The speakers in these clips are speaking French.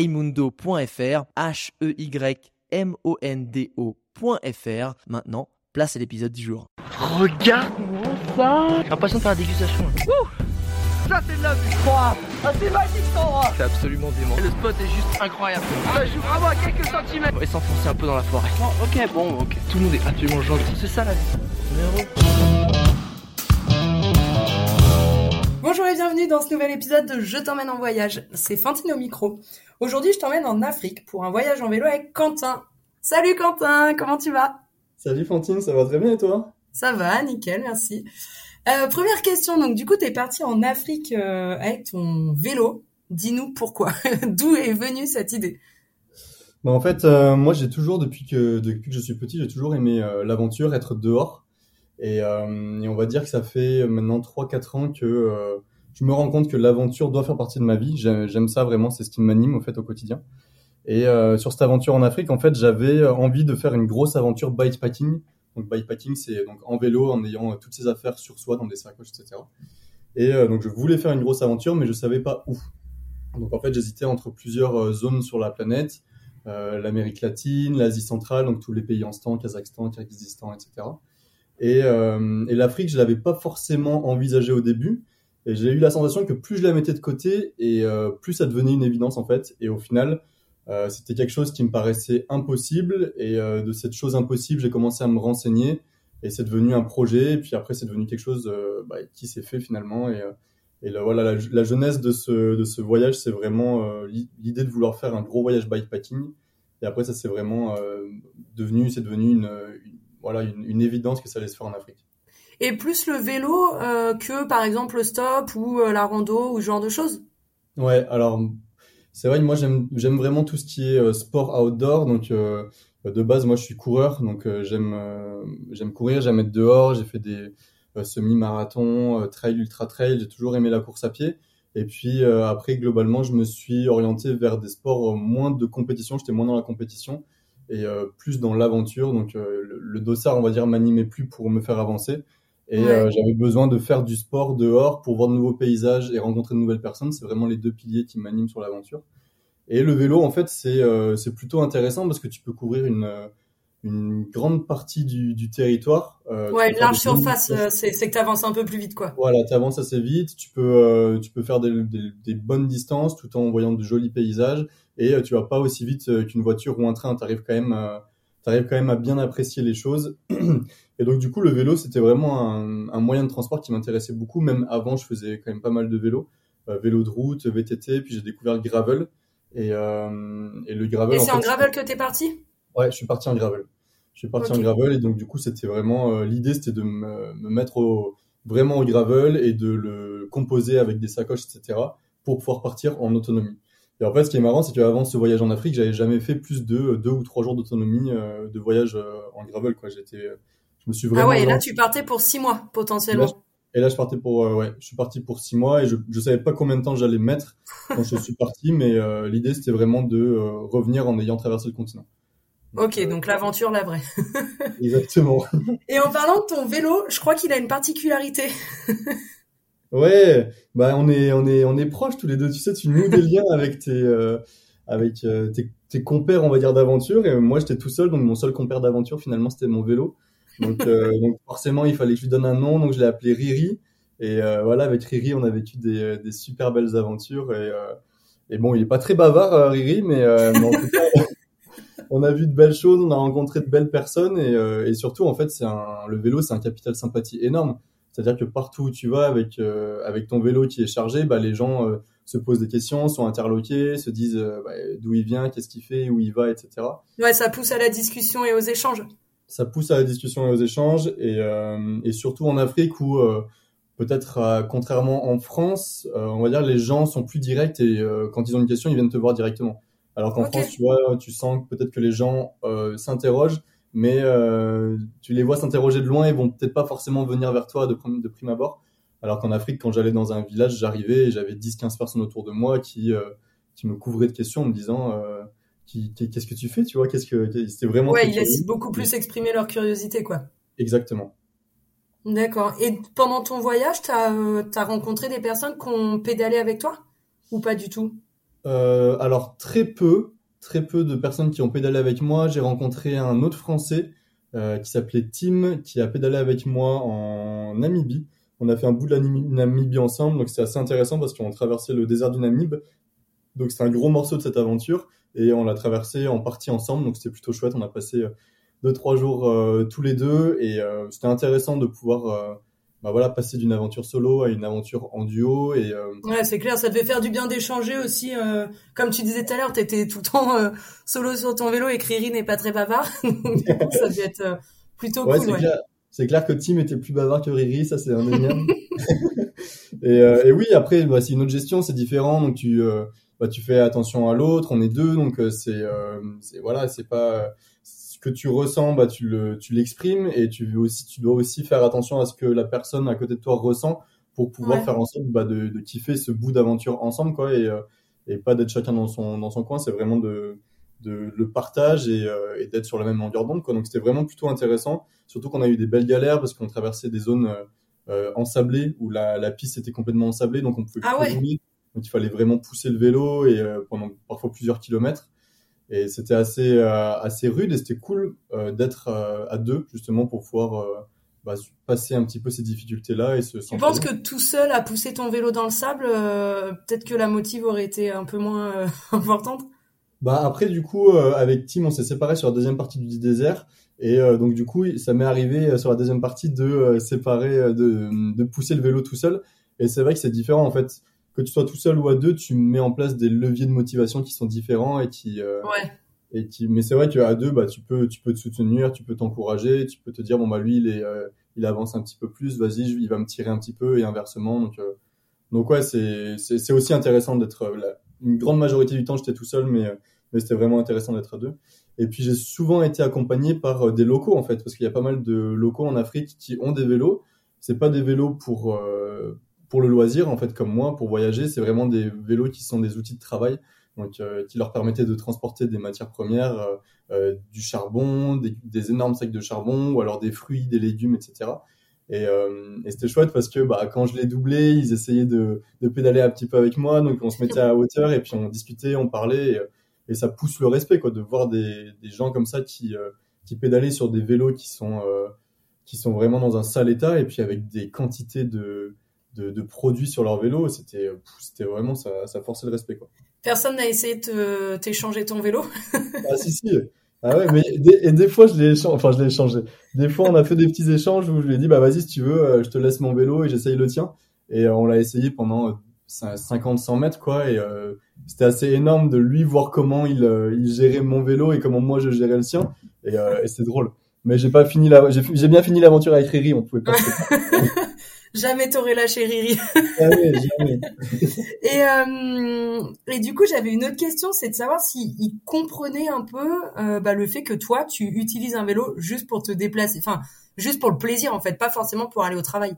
heymundo.fr, H-E-Y-M-O-N-D-O.fr. Maintenant, place à l'épisode du jour. Regarde-moi ça J'ai l'impression de faire la dégustation. ça c'est de la vue Ah c'est magique cet endroit C'est absolument dément. Le spot est juste incroyable. Ça joue vraiment à quelques centimètres. On va s'enfoncer un peu dans la forêt. ok, bon, ok. Tout le monde est absolument gentil. C'est ça la vie. Bonjour et bienvenue dans ce nouvel épisode de Je t'emmène en voyage. C'est Fantine au micro. Aujourd'hui, je t'emmène en Afrique pour un voyage en vélo avec Quentin. Salut Quentin, comment tu vas? Salut Fantine, ça va très bien et toi? Ça va, nickel, merci. Euh, première question, donc du coup, tu es parti en Afrique euh, avec ton vélo. Dis-nous pourquoi. D'où est venue cette idée? Bah, En fait, euh, moi j'ai toujours, depuis que, depuis que je suis petit, j'ai toujours aimé euh, l'aventure, être dehors. Et, euh, et, on va dire que ça fait maintenant 3-4 ans que je me rends compte que l'aventure doit faire partie de ma vie. J'aime ça vraiment, c'est ce qui m'anime au fait au quotidien. Et euh, sur cette aventure en Afrique, en fait, j'avais envie de faire une grosse aventure bikepacking. Donc bikepacking, c'est donc en vélo, en ayant toutes ses affaires sur soi dans des sacoches, etc. Et euh, donc je voulais faire une grosse aventure, mais je savais pas où. Donc en fait, j'hésitais entre plusieurs zones sur la planète, euh, l'Amérique latine, l'Asie centrale, donc tous les pays en stand, Kazakhstan, Kyrgyzstan, etc. Et, euh, et l'Afrique, je l'avais pas forcément envisagé au début. Et j'ai eu la sensation que plus je la mettais de côté, et euh, plus ça devenait une évidence en fait. Et au final, euh, c'était quelque chose qui me paraissait impossible. Et euh, de cette chose impossible, j'ai commencé à me renseigner. Et c'est devenu un projet. Et puis après, c'est devenu quelque chose euh, bah, qui s'est fait finalement. Et, euh, et là, voilà, la, jeunesse de ce, de ce voyage, c'est vraiment euh, l'idée de vouloir faire un gros voyage bikepacking. Et après, ça c'est vraiment devenu, c'est devenu une, une voilà, une, évidence que ça allait se faire en Afrique. Et plus le vélo euh, que par exemple le stop ou euh, la rando ou ce genre de choses Ouais, alors c'est vrai moi j'aime vraiment tout ce qui est euh, sport outdoor. Donc de base, moi je suis coureur, donc j'aime courir, j'aime être dehors. J'ai fait des semi-marathons, trail, ultra trail. J'ai toujours aimé la course à pied. Et puis après, globalement, je me suis orienté vers des sports moins de compétition. J'étais moins dans la compétition et plus dans l'aventure. Donc le, le, dossard, on va dire, m'animait plus pour me faire avancer. Et ouais. euh, j'avais besoin de faire du sport dehors pour voir de nouveaux paysages et rencontrer de nouvelles personnes. C'est vraiment les deux piliers qui m'animent sur l'aventure. Et le vélo, en fait, c'est euh, c'est plutôt intéressant parce que tu peux couvrir une une grande partie du, du territoire. Euh, ouais, une large surface, c'est que tu avances un peu plus vite, quoi. Voilà, tu avances assez vite, tu peux, euh, tu peux faire des, des, des, bonnes distances tout en voyant de jolis paysages et euh, tu vas pas aussi vite qu'une voiture ou un train. Tu arrives quand même, euh, arrives quand même à bien apprécier les choses. et donc du coup, le vélo, c'était vraiment un, un, moyen de transport qui m'intéressait beaucoup. Même avant, je faisais quand même pas mal de vélo, euh, vélo de route, VTT, puis j'ai découvert le gravel. Et, euh, et le gravel. Et c'est en, en gravel que t'es parti? Ouais, je suis parti en gravel. Je suis parti okay. en gravel et donc du coup c'était vraiment euh, l'idée c'était de me, me mettre au, vraiment au gravel et de le composer avec des sacoches etc pour pouvoir partir en autonomie. Et en fait ce qui est marrant c'est qu'avant ce voyage en Afrique j'avais jamais fait plus de deux ou trois jours d'autonomie euh, de voyage euh, en gravel quoi. J'étais je me suis vraiment ah ouais et là tu partais pour six mois potentiellement. Et là, et là je partais pour euh, ouais je suis parti pour six mois et je je savais pas combien de temps j'allais mettre quand je suis parti mais euh, l'idée c'était vraiment de revenir en ayant traversé le continent. Ok, donc l'aventure, la vraie. Exactement. Et en parlant de ton vélo, je crois qu'il a une particularité. ouais, bah on est on est on est proches tous les deux. Tu sais, tu noues des liens avec tes euh, avec euh, tes, tes, compères, on va dire d'aventure. Et moi, j'étais tout seul, donc mon seul compère d'aventure finalement c'était mon vélo. Donc, euh, donc forcément, il fallait que je lui donne un nom, donc je l'ai appelé Riri. Et euh, voilà, avec Riri, on a vécu des, des super belles aventures. Et, euh, et bon, il est pas très bavard, Riri, mais, mais en tout cas. on a vu de belles choses, on a rencontré de belles personnes et, euh, et surtout en fait c'est un le vélo c'est un capital sympathie énorme. C'est-à-dire que partout où tu vas avec euh, avec ton vélo qui est chargé, bah les gens euh, se posent des questions, sont interloqués, se disent bah, d'où il vient, qu'est-ce qu'il fait, où il va, etc. Ouais, ça pousse à la discussion et aux échanges. Ça pousse à la discussion et aux échanges et et surtout en Afrique où peut-être contrairement en France, on va dire les gens sont plus directs et quand ils ont une question ils viennent te voir directement. Alors qu'en France, tu vois, tu sens peut-être que les gens s'interrogent, mais tu les vois s'interroger de loin et vont peut-être pas forcément venir vers toi de, de prime abord. Alors qu'en Afrique, quand j'allais dans un village, j'arrivais et j'avais 10-15 personnes autour de moi qui, qui me couvraient de questions en me disant qu'est-ce que tu fais, tu vois, qu'est-ce que c'était vraiment. Ouais, ils laissent beaucoup plus exprimer leur curiosité, quoi. Exactement. D'accord. Et pendant ton voyage, tu as, euh, rencontré des personnes qui ont pédalé avec toi? Ou pas du tout? Euh, Alors très peu, très peu de personnes qui ont pédalé avec moi. J'ai rencontré un autre Français euh, qui s'appelait Tim, qui a pédalé avec moi en Namibie. On a fait un bout de la Namibie ensemble, donc c'est assez intéressant parce qu'on traversait le désert du Namib. Donc c'est un gros morceau de cette aventure et on l'a traversé en partie ensemble, donc c'était plutôt chouette. On a passé deux trois jours euh, tous les deux et euh, c'était intéressant de pouvoir euh, bah voilà, passer d'une aventure solo à une aventure en duo. Et, Ouais, c'est clair, ça devait faire du bien d'échanger aussi. comme tu disais tout à l'heure, tu étais tout le temps solo sur ton vélo et Criri n'est pas très bavard. ça devait être plutôt ouais, cool. C'est, clair, c'est clair que Tim était plus bavard que Riri, ça c'est indéniable. et, et oui, après, bah, c'est une autre gestion, c'est différent. Donc tu, bah, tu fais attention à l'autre, on est deux, donc c'est, c'est voilà, c'est pas que tu ressens, bah, tu le, tu l'exprimes et tu aussi, tu dois aussi faire attention à ce que la personne à côté de toi ressent pour pouvoir faire en sorte bah, de, de kiffer ce bout d'aventure ensemble, quoi, et, euh, et pas d'être chacun dans son, dans son coin. C'est vraiment de, de le partage et, euh, et d'être sur la même longueur d'onde, quoi. Donc c'était vraiment plutôt intéressant, surtout qu'on a eu des belles galères parce qu'on traversait des zones euh, ensablées où la, la piste était complètement ensablée, donc on pouvait ah plus rouler. Donc il fallait vraiment pousser le vélo et pendant parfois plusieurs kilomètres. Et c'était assez, euh, assez rude et c'était cool euh, d'être euh, à deux, justement, pour pouvoir bah, passer un petit peu ces difficultés-là et se Tu penses que tout seul à pousser ton vélo dans le sable, peut-être que la motive aurait été un peu moins importante? Bah après du coup avec Tim on s'est séparés sur la deuxième partie du désert et donc du coup ça m'est arrivé sur la deuxième partie de séparer de, de pousser le vélo tout seul. Et c'est vrai que c'est différent en fait que tu sois tout seul ou à deux, tu mets en place des leviers de motivation qui sont différents et qui. Euh, ouais. Et qui, mais c'est vrai qu'à deux, bah, tu peux, tu peux te soutenir, tu peux t'encourager, tu peux te dire bon bah lui il est, euh, il avance un petit peu plus, vas-y, il va me tirer un petit peu et inversement. Donc, euh, donc ouais, c'est, c'est, aussi intéressant d'être. une grande majorité du temps, j'étais tout seul, mais, mais c'était vraiment intéressant d'être à deux. Et puis j'ai souvent été accompagné par des locaux en fait, parce qu'il y a pas mal de locaux en Afrique qui ont des vélos. C'est pas des vélos pour pour le loisir, en fait, comme moi, pour voyager, c'est vraiment des vélos qui sont des outils de travail, donc euh, qui leur permettaient de transporter des matières premières, euh, euh, du charbon, des, énormes sacs de charbon, ou alors des fruits, des légumes, etc. Et, et c'était chouette parce que bah, quand je les doublais, ils essayaient de, de, pédaler un petit peu avec moi, donc on se mettait à hauteur et puis on discutait, on parlait, et, et ça pousse le respect, quoi, de voir des, des gens comme ça qui, qui pédalaient sur des vélos qui sont, qui sont vraiment dans un sale état et puis avec des quantités de de, produits sur leur vélo. C'était, c'était vraiment, ça, ça forçait le respect, quoi. Personne n'a essayé de t'échanger ton vélo? Ah si, si. Ah ouais, mais des, et des fois, je l'ai échangé, enfin, je l'ai échangé. Des fois, on a fait des petits échanges où je lui ai dit, bah, vas-y, si tu veux, euh, je te laisse mon vélo et j'essaye le tien. Et euh, on l'a essayé pendant 50, euh, 100 mètres, quoi. Et c'était assez énorme de lui voir comment il, il gérait mon vélo et comment moi je gérais le sien. Et, et c'est drôle. Mais j'ai pas fini la, j'ai bien fini l'aventure avec Riri, on pouvait pas. jamais t'aurais lâché Riri. jamais, jamais. et, euh, et du coup, j'avais une autre question, c'est de savoir s'il comprenait un peu euh, bah, le fait que toi, tu utilises un vélo juste pour te déplacer, enfin, juste pour le plaisir en fait, pas forcément pour aller au travail.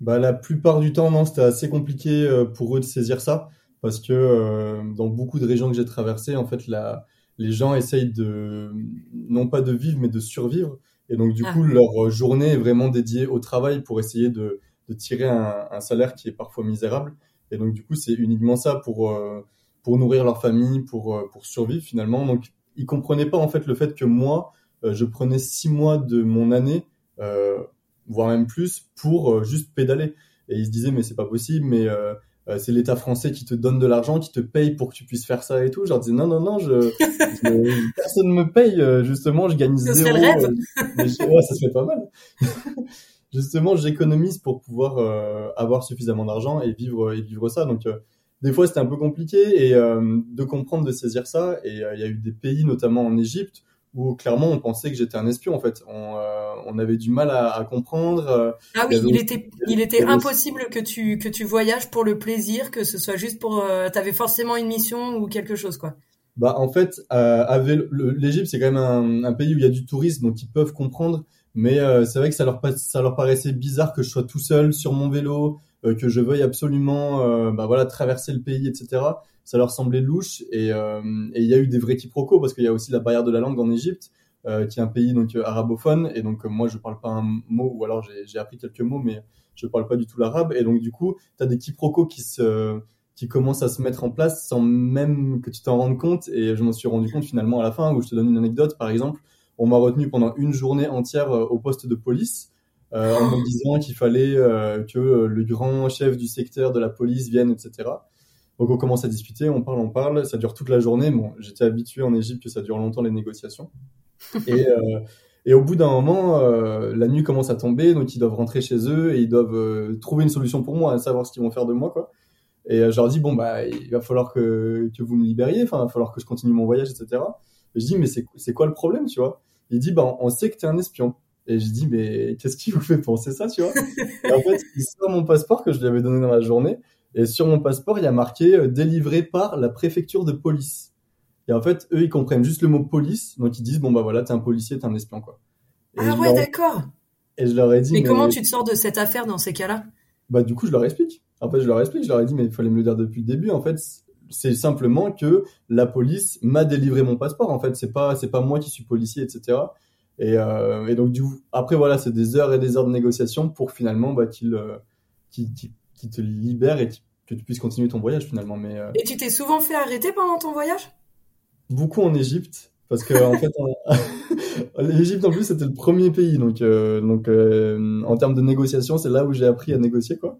Bah, la plupart du temps, non, c'était assez compliqué euh, pour eux de saisir ça, parce que euh, dans beaucoup de régions que j'ai traversées, en fait, la, les gens essayent de, non pas de vivre, mais de survivre. Et donc, du ah. coup, leur journée est vraiment dédiée au travail pour essayer de, de tirer un, un, salaire qui est parfois misérable. Et donc, du coup, c'est uniquement ça pour, euh, pour nourrir leur famille, pour, euh, pour survivre finalement. Donc, ils comprenaient pas en fait le fait que moi, euh, je prenais six mois de mon année, voire même plus, pour juste pédaler. Et ils se disaient, mais c'est pas possible, mais euh, c'est l'État français qui te donne de l'argent, qui te paye pour que tu puisses faire ça et tout. Je leur disais non, non, non, je, je personne me paye, euh, justement, je gagne zéro. Le rêve. Euh, ouais, ça serait pas mal. justement, j'économise pour pouvoir avoir suffisamment d'argent et vivre et vivre ça. Donc, des fois, c'était un peu compliqué et de comprendre, de saisir ça. Et il y a eu des pays, notamment en Égypte, où clairement on pensait que j'étais un espion en fait. On, euh, on avait du mal à, à comprendre. Euh, ah oui, il, était, il était impossible que tu que tu voyages pour le plaisir, que ce soit juste pour. Euh, T'avais forcément une mission ou quelque chose quoi. Bah en fait, euh, l'Égypte c'est quand même un, un, pays où il y a du tourisme, donc ils peuvent comprendre. Mais euh, c'est vrai que ça leur, ça leur paraissait bizarre que je sois tout seul sur mon vélo, euh, que je veuille absolument euh, bah voilà traverser le pays, etc. Ça leur semblait louche et il y a eu des vrais quiproquos parce qu'il y a aussi la barrière de la langue en Égypte. qui est un pays donc arabophone et donc moi je parle pas un mot ou alors j'ai appris quelques mots mais je parle pas du tout l'arabe et donc du coup tu as des quiproquos qui se qui commencent à se mettre en place sans même que tu t'en rendes compte et je m'en suis rendu compte finalement à la fin où je te donne une anecdote par exemple on m'a retenu pendant une journée entière au poste de police euh, en me disant qu'il fallait euh, que le grand chef du secteur de la police vienne, etc. Donc on commence à discuter, on parle, on parle, ça dure toute la journée. Bon, j'étais habitué en Égypte que ça dure longtemps les négociations. Et, euh, et au bout d'un moment, euh, la nuit commence à tomber, donc ils doivent rentrer chez eux et ils doivent euh, trouver une solution pour moi, à savoir ce qu'ils vont faire de moi, quoi. Et je leur dis bon bah il va falloir que, que vous me libériez, enfin il va falloir que je continue mon voyage, etc. Et je dis mais c'est quoi le problème, tu vois? Il dit bah on sait que t'es un espion. Et je dis, mais qu'est-ce qui vous fait penser ça, tu vois? Et En fait, il sort mon passeport que je lui avais donné dans la journée. Et sur mon passeport, il y a marqué euh, délivré par la préfecture de police. Et en fait, eux, ils comprennent juste le mot police. Donc, ils disent, bon, bah voilà, t'es un policier, t'es un espion, quoi. ah ouais, d'accord. Et je leur ai dit. Mais, comment tu te sors de cette affaire dans ces cas-là? Bah, du coup, je leur explique. En fait, je leur explique. Je leur ai dit, mais il fallait me le dire depuis le début. En fait, c'est simplement que la police m'a délivré mon passeport. En fait, c'est pas, c'est pas moi qui suis policier, etc. Et, euh, et donc du après voilà, c'est des heures et des heures de négociation pour finalement bah, qu'il euh, qui, te libère et que tu puisses continuer ton voyage finalement. Mais euh, et tu t'es souvent fait arrêter pendant ton voyage? Beaucoup en Égypte. Parce que en fait, l'Égypte en plus c'était le premier pays, donc euh, donc euh, en termes de négociation, c'est là où j'ai appris à négocier quoi.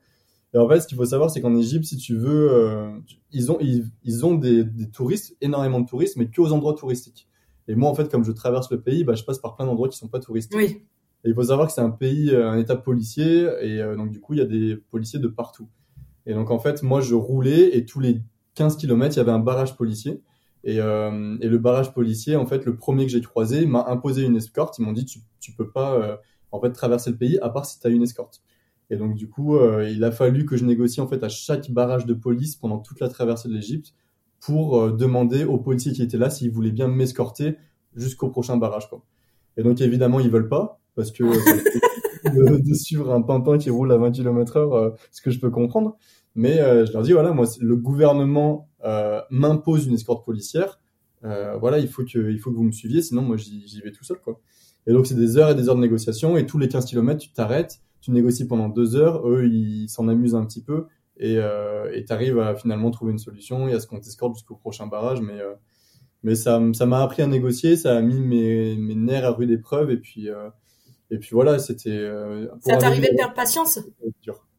Et en fait, ce qu'il faut savoir, c'est qu'en Égypte, si tu veux, ils ont ils, ils ont des, des, touristes, énormément de touristes, mais que aux endroits touristiques. Et moi, en fait, comme je traverse le pays, bah, je passe par plein d'endroits qui sont pas touristiques. Oui. Il faut savoir que c'est un pays, euh, un état policier, et euh, donc du coup, il y a des policiers de partout. Et donc en fait, moi, je roulais et tous les 15 km, il y avait un barrage policier. Et, euh, et le barrage policier, en fait, le premier que j'ai croisé m'a imposé une escorte. Ils m'ont dit, tu, tu peux pas, en fait, traverser le pays à part si tu as une escorte. Et donc du coup, il a fallu que je négocie en fait à chaque barrage de police pendant toute la traversée de l'Égypte pour demander aux policiers qui étaient là s'ils voulaient bien m'escorter jusqu'au prochain barrage. Et donc évidemment ils veulent pas parce que de, de, suivre un pimpin qui roule à 20 km heure, euh, ce que je peux comprendre. Mais euh, je leur dis voilà, moi le gouvernement euh, m'impose une escorte policière. Euh, voilà, il faut que il faut que vous me suiviez, sinon moi j'y vais tout seul quoi. Et donc c'est des heures et des heures de négociation et tous les 15 km tu t'arrêtes, tu négocies pendant deux heures, eux ils s'en amusent un petit peu et euh, tu arrives à finalement trouver une solution et à ce qu'on t'escorte jusqu'au prochain barrage. Mais, euh, mais ça ça m'a appris à négocier, ça a mis mes, mes nerfs à rude épreuve et puis, euh, et puis voilà, c'était. Euh, ça t'arrivait de perdre patience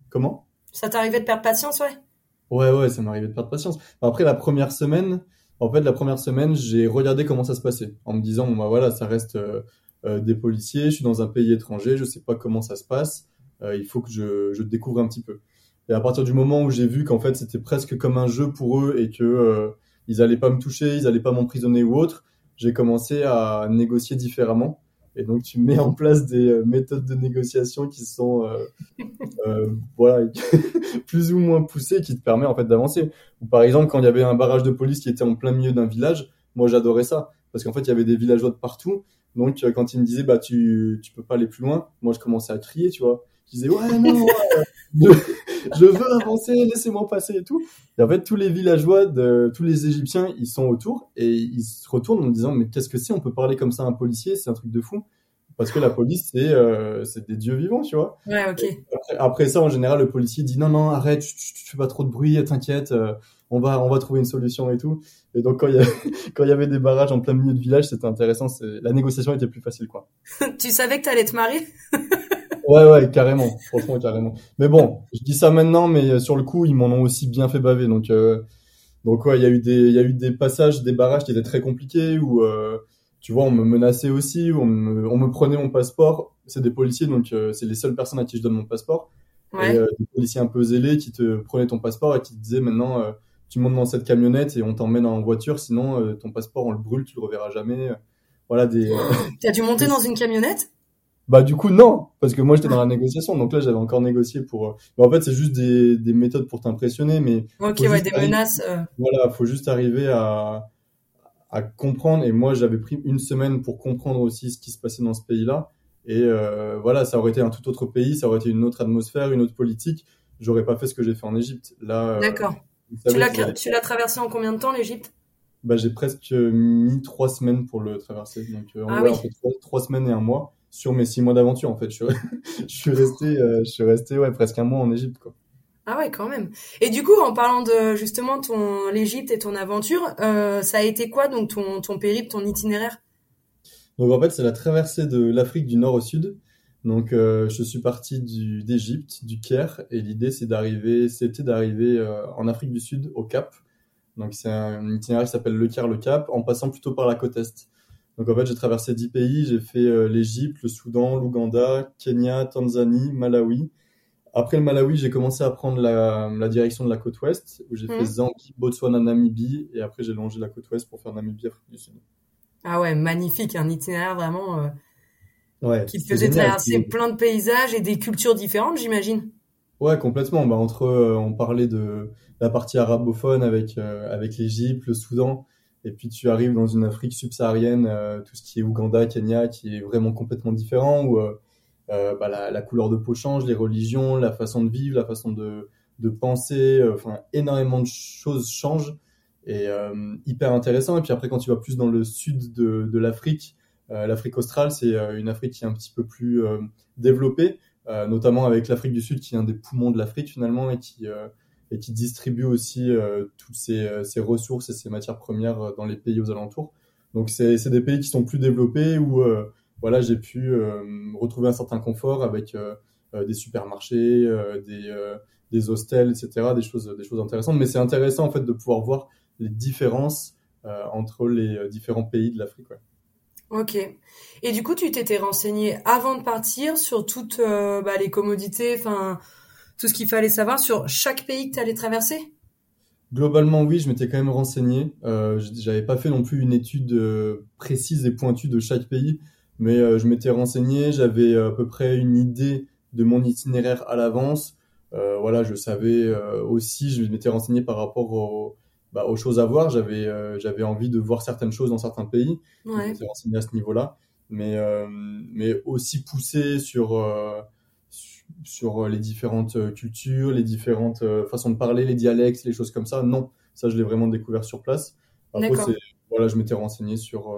Comment? Ça t'arrivait de perdre patience, ouais? Ouais, ouais, ça m'arrivait de perdre patience. Après la première semaine, en fait, la première semaine, j'ai regardé comment ça se passait en me disant, bon, bah voilà, ça reste euh, des policiers, je suis dans un pays étranger, je sais pas comment ça se passe, euh, il faut que je, je découvre un petit peu. Et à partir du moment où j'ai vu qu'en fait c'était presque comme un jeu pour eux et que euh, ils allaient pas me toucher, ils allaient pas m'emprisonner ou autre, j'ai commencé à négocier différemment. Et donc tu mets en place des euh, méthodes de négociation qui sont euh, euh voilà plus ou moins poussées, qui te permet en fait d'avancer. Ou par exemple quand il y avait un barrage de police qui était en plein milieu d'un village, moi j'adorais ça parce qu'en fait il y avait des villageois de partout. Donc quand ils me disaient bah tu tu peux pas aller plus loin, moi je commençais à crier, tu vois. Je disais ouais non, ouais, je veux avancer, laissez-moi passer et tout. Et en fait, tous les villageois, de, tous les Égyptiens, ils sont autour et ils se retournent en disant mais qu'est-ce que c'est? On peut parler comme ça à un policier C'est un truc de fou. Parce que la police, c'est euh, c'est des dieux vivants, tu vois. Ouais, ok. Après, après, ça, en général, le policier dit non, non, arrête, tu, fais pas trop de bruit, t'inquiète, euh, on va on va trouver une solution et tout. Et donc quand il y, quand il y avait des barrages en plein milieu de village, c'était intéressant. La négociation était plus facile, quoi. tu savais que t'allais te marier? Ouais, ouais, carrément. Franchement, carrément. Mais bon, je dis ça maintenant, mais euh, sur le coup, ils m'en ont aussi bien fait baver. Donc, euh, donc ouais, il y a eu des, il y a eu des passages, des barrages qui étaient très compliqués où, euh, tu vois, on me menaçait aussi, on me, on me prenait mon passeport. C'est des policiers, donc euh, c'est les seules personnes à qui je donne mon passeport. Ouais. Et des policiers un peu zélés qui te prenaient ton passeport et qui te disaient maintenant, tu montes dans cette camionnette et on t'emmène en voiture, sinon ton passeport on le brûle, tu le reverras jamais. Voilà des. T'as dû monter dans une camionnette? Bah du coup non, parce que moi j'étais dans la négociation, donc là j'avais encore négocié pour. Euh, mais en fait c'est juste des, des méthodes pour t'impressionner, mais. Ok ouais, des menaces. Euh... Voilà, faut juste arriver à à comprendre. Et moi, j'avais pris une semaine pour comprendre aussi ce qui se passait dans ce pays-là. Et euh, voilà, ça aurait été un tout autre pays, ça aurait été une autre atmosphère, une autre politique. J'aurais pas fait ce que j'ai fait en Égypte. Là, d'accord. Tu l'as traversé en combien de temps l'Égypte? Bah, j'ai presque mis trois semaines pour le traverser. Donc, en ah, fait trois, semaines et un mois sur mes six mois d'aventure. En fait, je, je suis resté, je suis resté ouais, presque un mois en Égypte. Quoi. Ah ouais, quand même. Et du coup, en parlant de justement ton l'Égypte et ton aventure, euh, ça a été quoi donc ton ton périple, ton itinéraire? Donc en fait, c'est la traversée de l'Afrique du nord au sud. Donc euh, je suis parti d'Égypte, du Caire, et l'idée c'est d'arriver, c'était d'arriver euh, en Afrique du Sud au Cap. Donc c'est un itinéraire qui s'appelle le Caire le Cap, en passant plutôt par la côte est. Donc en fait, j'ai traversé dix pays, j'ai fait l'Égypte, le Soudan, l'Ouganda, Kenya, Tanzanie, Malawi. Après le Malawi, j'ai commencé à prendre la, direction de la côte ouest, où j'ai fait mhm. Zambie, Botswana, Namibie, et après j'ai longé la côte ouest pour faire Namibie, Afrique du Sud. Ah ouais, magnifique, un itinéraire vraiment euh, ouais, qui te faisait traverser plein de paysages et des cultures différentes, j'imagine. Ouais, complètement. Bah, entre, euh, on parlait de la partie arabophone avec euh, avec l'Égypte, le Soudan, et puis tu arrives dans une Afrique subsaharienne, tout ce qui est Ouganda, Kenya, qui est vraiment complètement différent, où euh, bah, la, couleur de peau change, les religions, la façon de vivre, la façon de, penser, euh, énormément de choses changent et euh, hyper intéressant. Et puis après, quand tu vas plus dans le sud de, de l'Afrique, l'Afrique australe, c'est une Afrique qui est un petit peu plus développée, notamment avec l'Afrique du Sud qui est un des poumons de l'Afrique finalement et qui et qui distribue aussi toutes ces, ces, ressources et ces matières premières dans les pays aux alentours. Donc c'est des pays qui sont plus développés où voilà, j'ai pu euh, retrouver un certain confort avec euh, euh, des supermarchés, des, des hostels, etc., des choses, des choses intéressantes. Mais c'est intéressant en fait de pouvoir voir les différences entre les différents pays de l'Afrique. Ok. Et du coup, tu t'étais renseigné avant de partir sur toutes bah, les commodités, enfin tout ce qu'il fallait savoir sur chaque pays que tu allais traverser? Globalement, oui, je m'étais quand même renseigné. Euh, J'avais pas fait non plus une étude précise et pointue de chaque pays, mais euh, je m'étais renseigné, j'avais euh, à peu près une idée de mon itinéraire à l'avance. Euh, voilà, je savais aussi, je m'étais renseigné par rapport bah, aux choses à voir. J'avais j'avais envie de voir certaines choses dans certains pays. Ouais. Je m'étais renseigné à ce niveau-là, mais mais aussi poussé sur sur les différentes cultures, les différentes façons de parler, les dialectes, les choses comme ça. Non, ça je l'ai vraiment découvert sur place. Après, voilà, je m'étais renseigné sur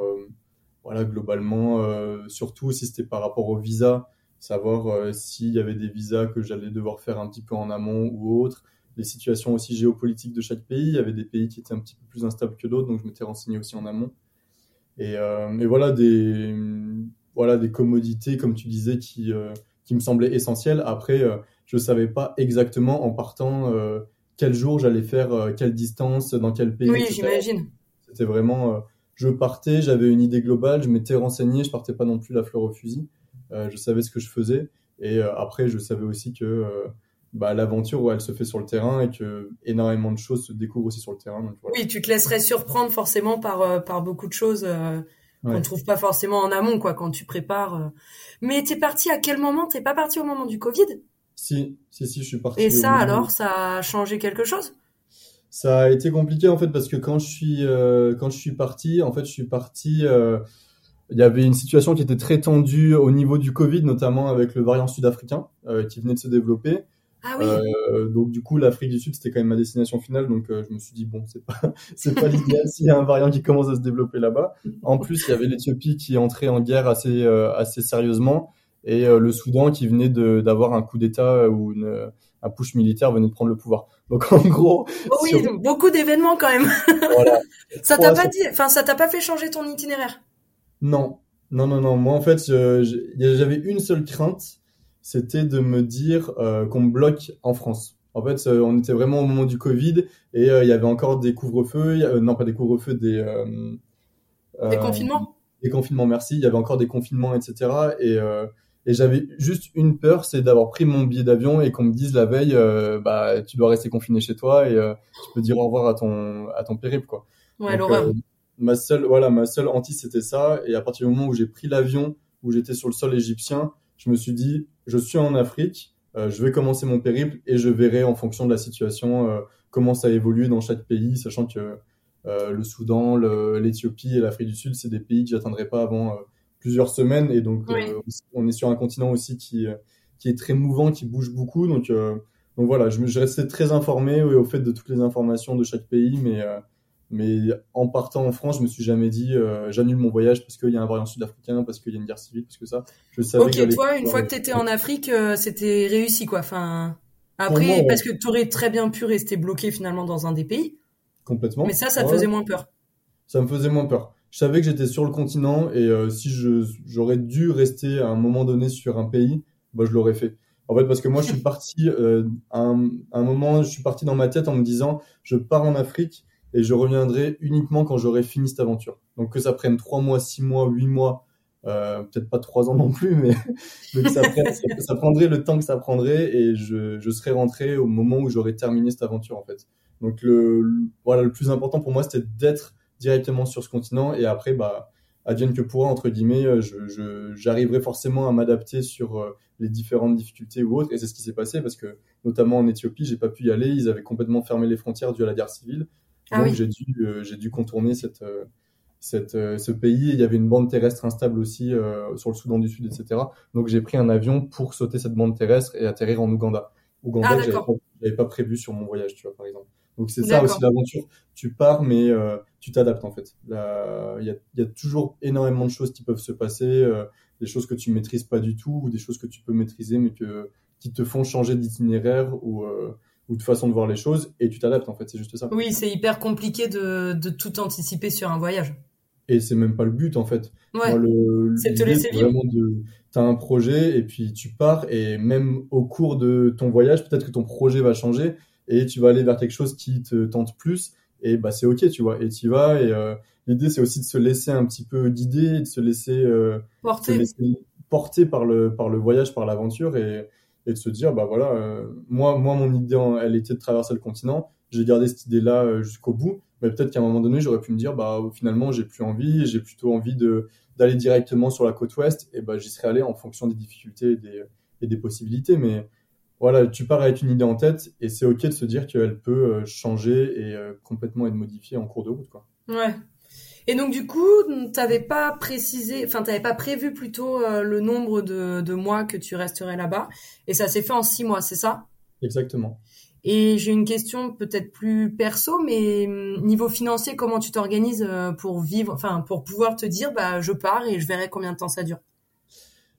voilà, globalement, euh, surtout si c'était par rapport au visa, savoir euh, s'il y avait des visas que j'allais devoir faire un petit peu en amont ou autre, les situations aussi géopolitiques de chaque pays. Il y avait des pays qui étaient un petit peu plus instables que d'autres, donc je m'étais renseigné aussi en amont. Et, euh, voilà des voilà des commodités, comme tu disais, qui qui me semblaient essentielles. Après, je savais pas exactement en partant quel jour j'allais faire quelle distance, dans quel pays. Oui, j'imagine. C'était vraiment je partais, j'avais une idée globale, je m'étais renseigné, je partais pas non plus la fleur au fusil. Euh, je savais ce que je faisais. Et euh, après, je savais aussi que euh, bah, l'aventure, elle se fait sur le terrain et que énormément de choses se découvrent aussi sur le terrain. Oui, tu te laisserais surprendre forcément par, par beaucoup de choses qu'on ne trouve pas forcément en amont, quoi, quand tu prépares. Mais t'es parti à quel moment? T'es pas parti au moment du Covid? Si, si, si, je suis parti. Et ça, alors, ça a changé quelque chose? Ça a été compliqué en fait parce que quand je suis euh, quand je suis parti, en fait, je suis parti. Euh, il y avait une situation qui était très tendue au niveau du Covid, notamment avec le variant sud-africain euh, qui venait de se développer. Ah oui. donc du coup, l'Afrique du Sud c'était quand même ma destination finale, donc je me suis dit bon, c'est pas c'est pas l'idéal s'il y a un variant qui commence à se développer là-bas. En plus, il y avait l'Éthiopie qui entrait en guerre assez assez sérieusement et le Soudan qui venait d'avoir un coup d'État ou une un push militaire venait de prendre le pouvoir. Donc en gros, oh oui, beaucoup d'événements quand même. Voilà. ça t'a pas dit, enfin ça t'a pas fait changer ton itinéraire? Non, non, non, non. Moi en fait, j'avais une seule crainte, c'était de me dire euh, qu'on me bloque en France. En fait, euh, on était vraiment au moment du Covid et euh, il y avait encore des couvre-feux, non pas des couvre-feux, des des confinements? Des confinements, merci. Il y avait encore des confinements, etc. Et et j'avais juste une peur, c'est d'avoir pris mon billet d'avion et qu'on me dise la veille, bah tu dois rester confiné chez toi et tu peux dire au revoir à ton à ton périple quoi. Ouais, l'horreur. Ma seule voilà ma seule hantise c'était ça et à partir du moment où j'ai pris l'avion où j'étais sur le sol égyptien, je me suis dit je suis en Afrique, je vais commencer mon périple et je verrai en fonction de la situation comment ça évolue dans chaque pays, sachant que le Soudan, l'Éthiopie et l'Afrique du Sud, c'est des pays que j'atteindrai pas avant plusieurs semaines. Et donc, on est sur un continent aussi qui, qui est très mouvant, qui bouge beaucoup. Donc, donc voilà, je, je restais très informé au fait de toutes les informations de chaque pays, mais mais en partant en France, je me suis jamais dit euh, j'annule mon voyage parce qu'il y a un variant sud-africain, parce qu'il y a une guerre civile, parce que ça. Je savais ok, toi, une fois que tu étais en Afrique, euh, c'était réussi quoi. Enfin, après, parce que tu aurais très bien pu rester bloqué finalement dans un des pays. Complètement. Mais ça, ça te faisait moins peur. Ça me faisait moins peur. Je savais que j'étais sur le continent et euh, si j'aurais dû rester à un moment donné sur un pays, bah je l'aurais fait. En fait, parce que moi, je suis parti à un, à un moment, je suis parti dans ma tête en me disant, je pars en Afrique et je reviendrai uniquement quand j'aurai fini cette aventure. Donc que ça prenne trois mois, six mois, huit mois, euh, peut-être pas trois ans non plus, mais, ça, ça, prendrait le temps que ça prendrait et je, je serais rentré au moment où j'aurais terminé cette aventure en fait. Donc le, voilà, le plus important pour moi c'était d'être directement sur ce continent et après bah advienne que pourra entre guillemets, euh, j'arriverai forcément à m'adapter sur euh, les différentes difficultés ou autres et c'est ce qui s'est passé parce que notamment en Éthiopie j'ai pas pu y aller, ils avaient complètement fermé les frontières dû à la guerre civile ah Donc j'ai dû, euh, j'ai dû contourner cette, euh, cette, euh, ce pays. Il y avait une bande terrestre instable aussi sur le Soudan du Sud, etc. Donc j'ai pris un avion pour sauter cette bande terrestre et atterrir en Ouganda. Ouganda, ah, j'avais pas, pas, prévu sur mon voyage, tu vois, par exemple. Donc c'est ça aussi l'aventure. Tu pars, mais tu t'adaptes en fait. Il y a, y a, toujours énormément de choses qui peuvent se passer, des choses que tu maîtrises pas du tout, ou des choses que tu peux maîtriser, mais que qui te font changer d'itinéraire ou ou de façon de voir les choses et tu t'adaptes en fait, c'est juste ça. Oui, c'est hyper compliqué de, de, tout anticiper sur un voyage. Et c'est même pas le but en fait. Ouais. C'est te laisser vivre. Vraiment de, t'as un projet et puis tu pars et même au cours de ton voyage, peut-être que ton projet va changer et tu vas aller vers quelque chose qui te tente plus et bah c'est ok tu vois et tu vas et euh, l'idée c'est aussi de se laisser un petit peu guider, de se laisser, euh, porter. Se laisser porter par le par le voyage, par l'aventure et et de se dire bah voilà euh, moi moi mon idée elle était de traverser le continent. J'ai gardé cette idée là euh, jusqu'au bout. Mais peut-être qu'à un moment donné j'aurais pu me dire bah finalement j'ai plus envie j'ai plutôt envie de d'aller directement sur la côte ouest. Et bah j'y serais allé en fonction des difficultés et des, et des possibilités. Mais voilà tu pars avec une idée en tête et c'est ok de se dire qu'elle peut euh, changer et complètement être modifiée en cours de route quoi. Ouais et donc du coup, t'avais pas précisé, enfin t'avais pas prévu plutôt euh, le nombre de, mois que tu resterais là-bas, et ça s'est fait en six mois, c'est ça? Exactement. Et j'ai une question peut-être plus perso, mais hum, niveau financier, comment tu t'organises euh, pour vivre, enfin pour pouvoir te dire, bah je pars et je verrai combien de temps ça dure?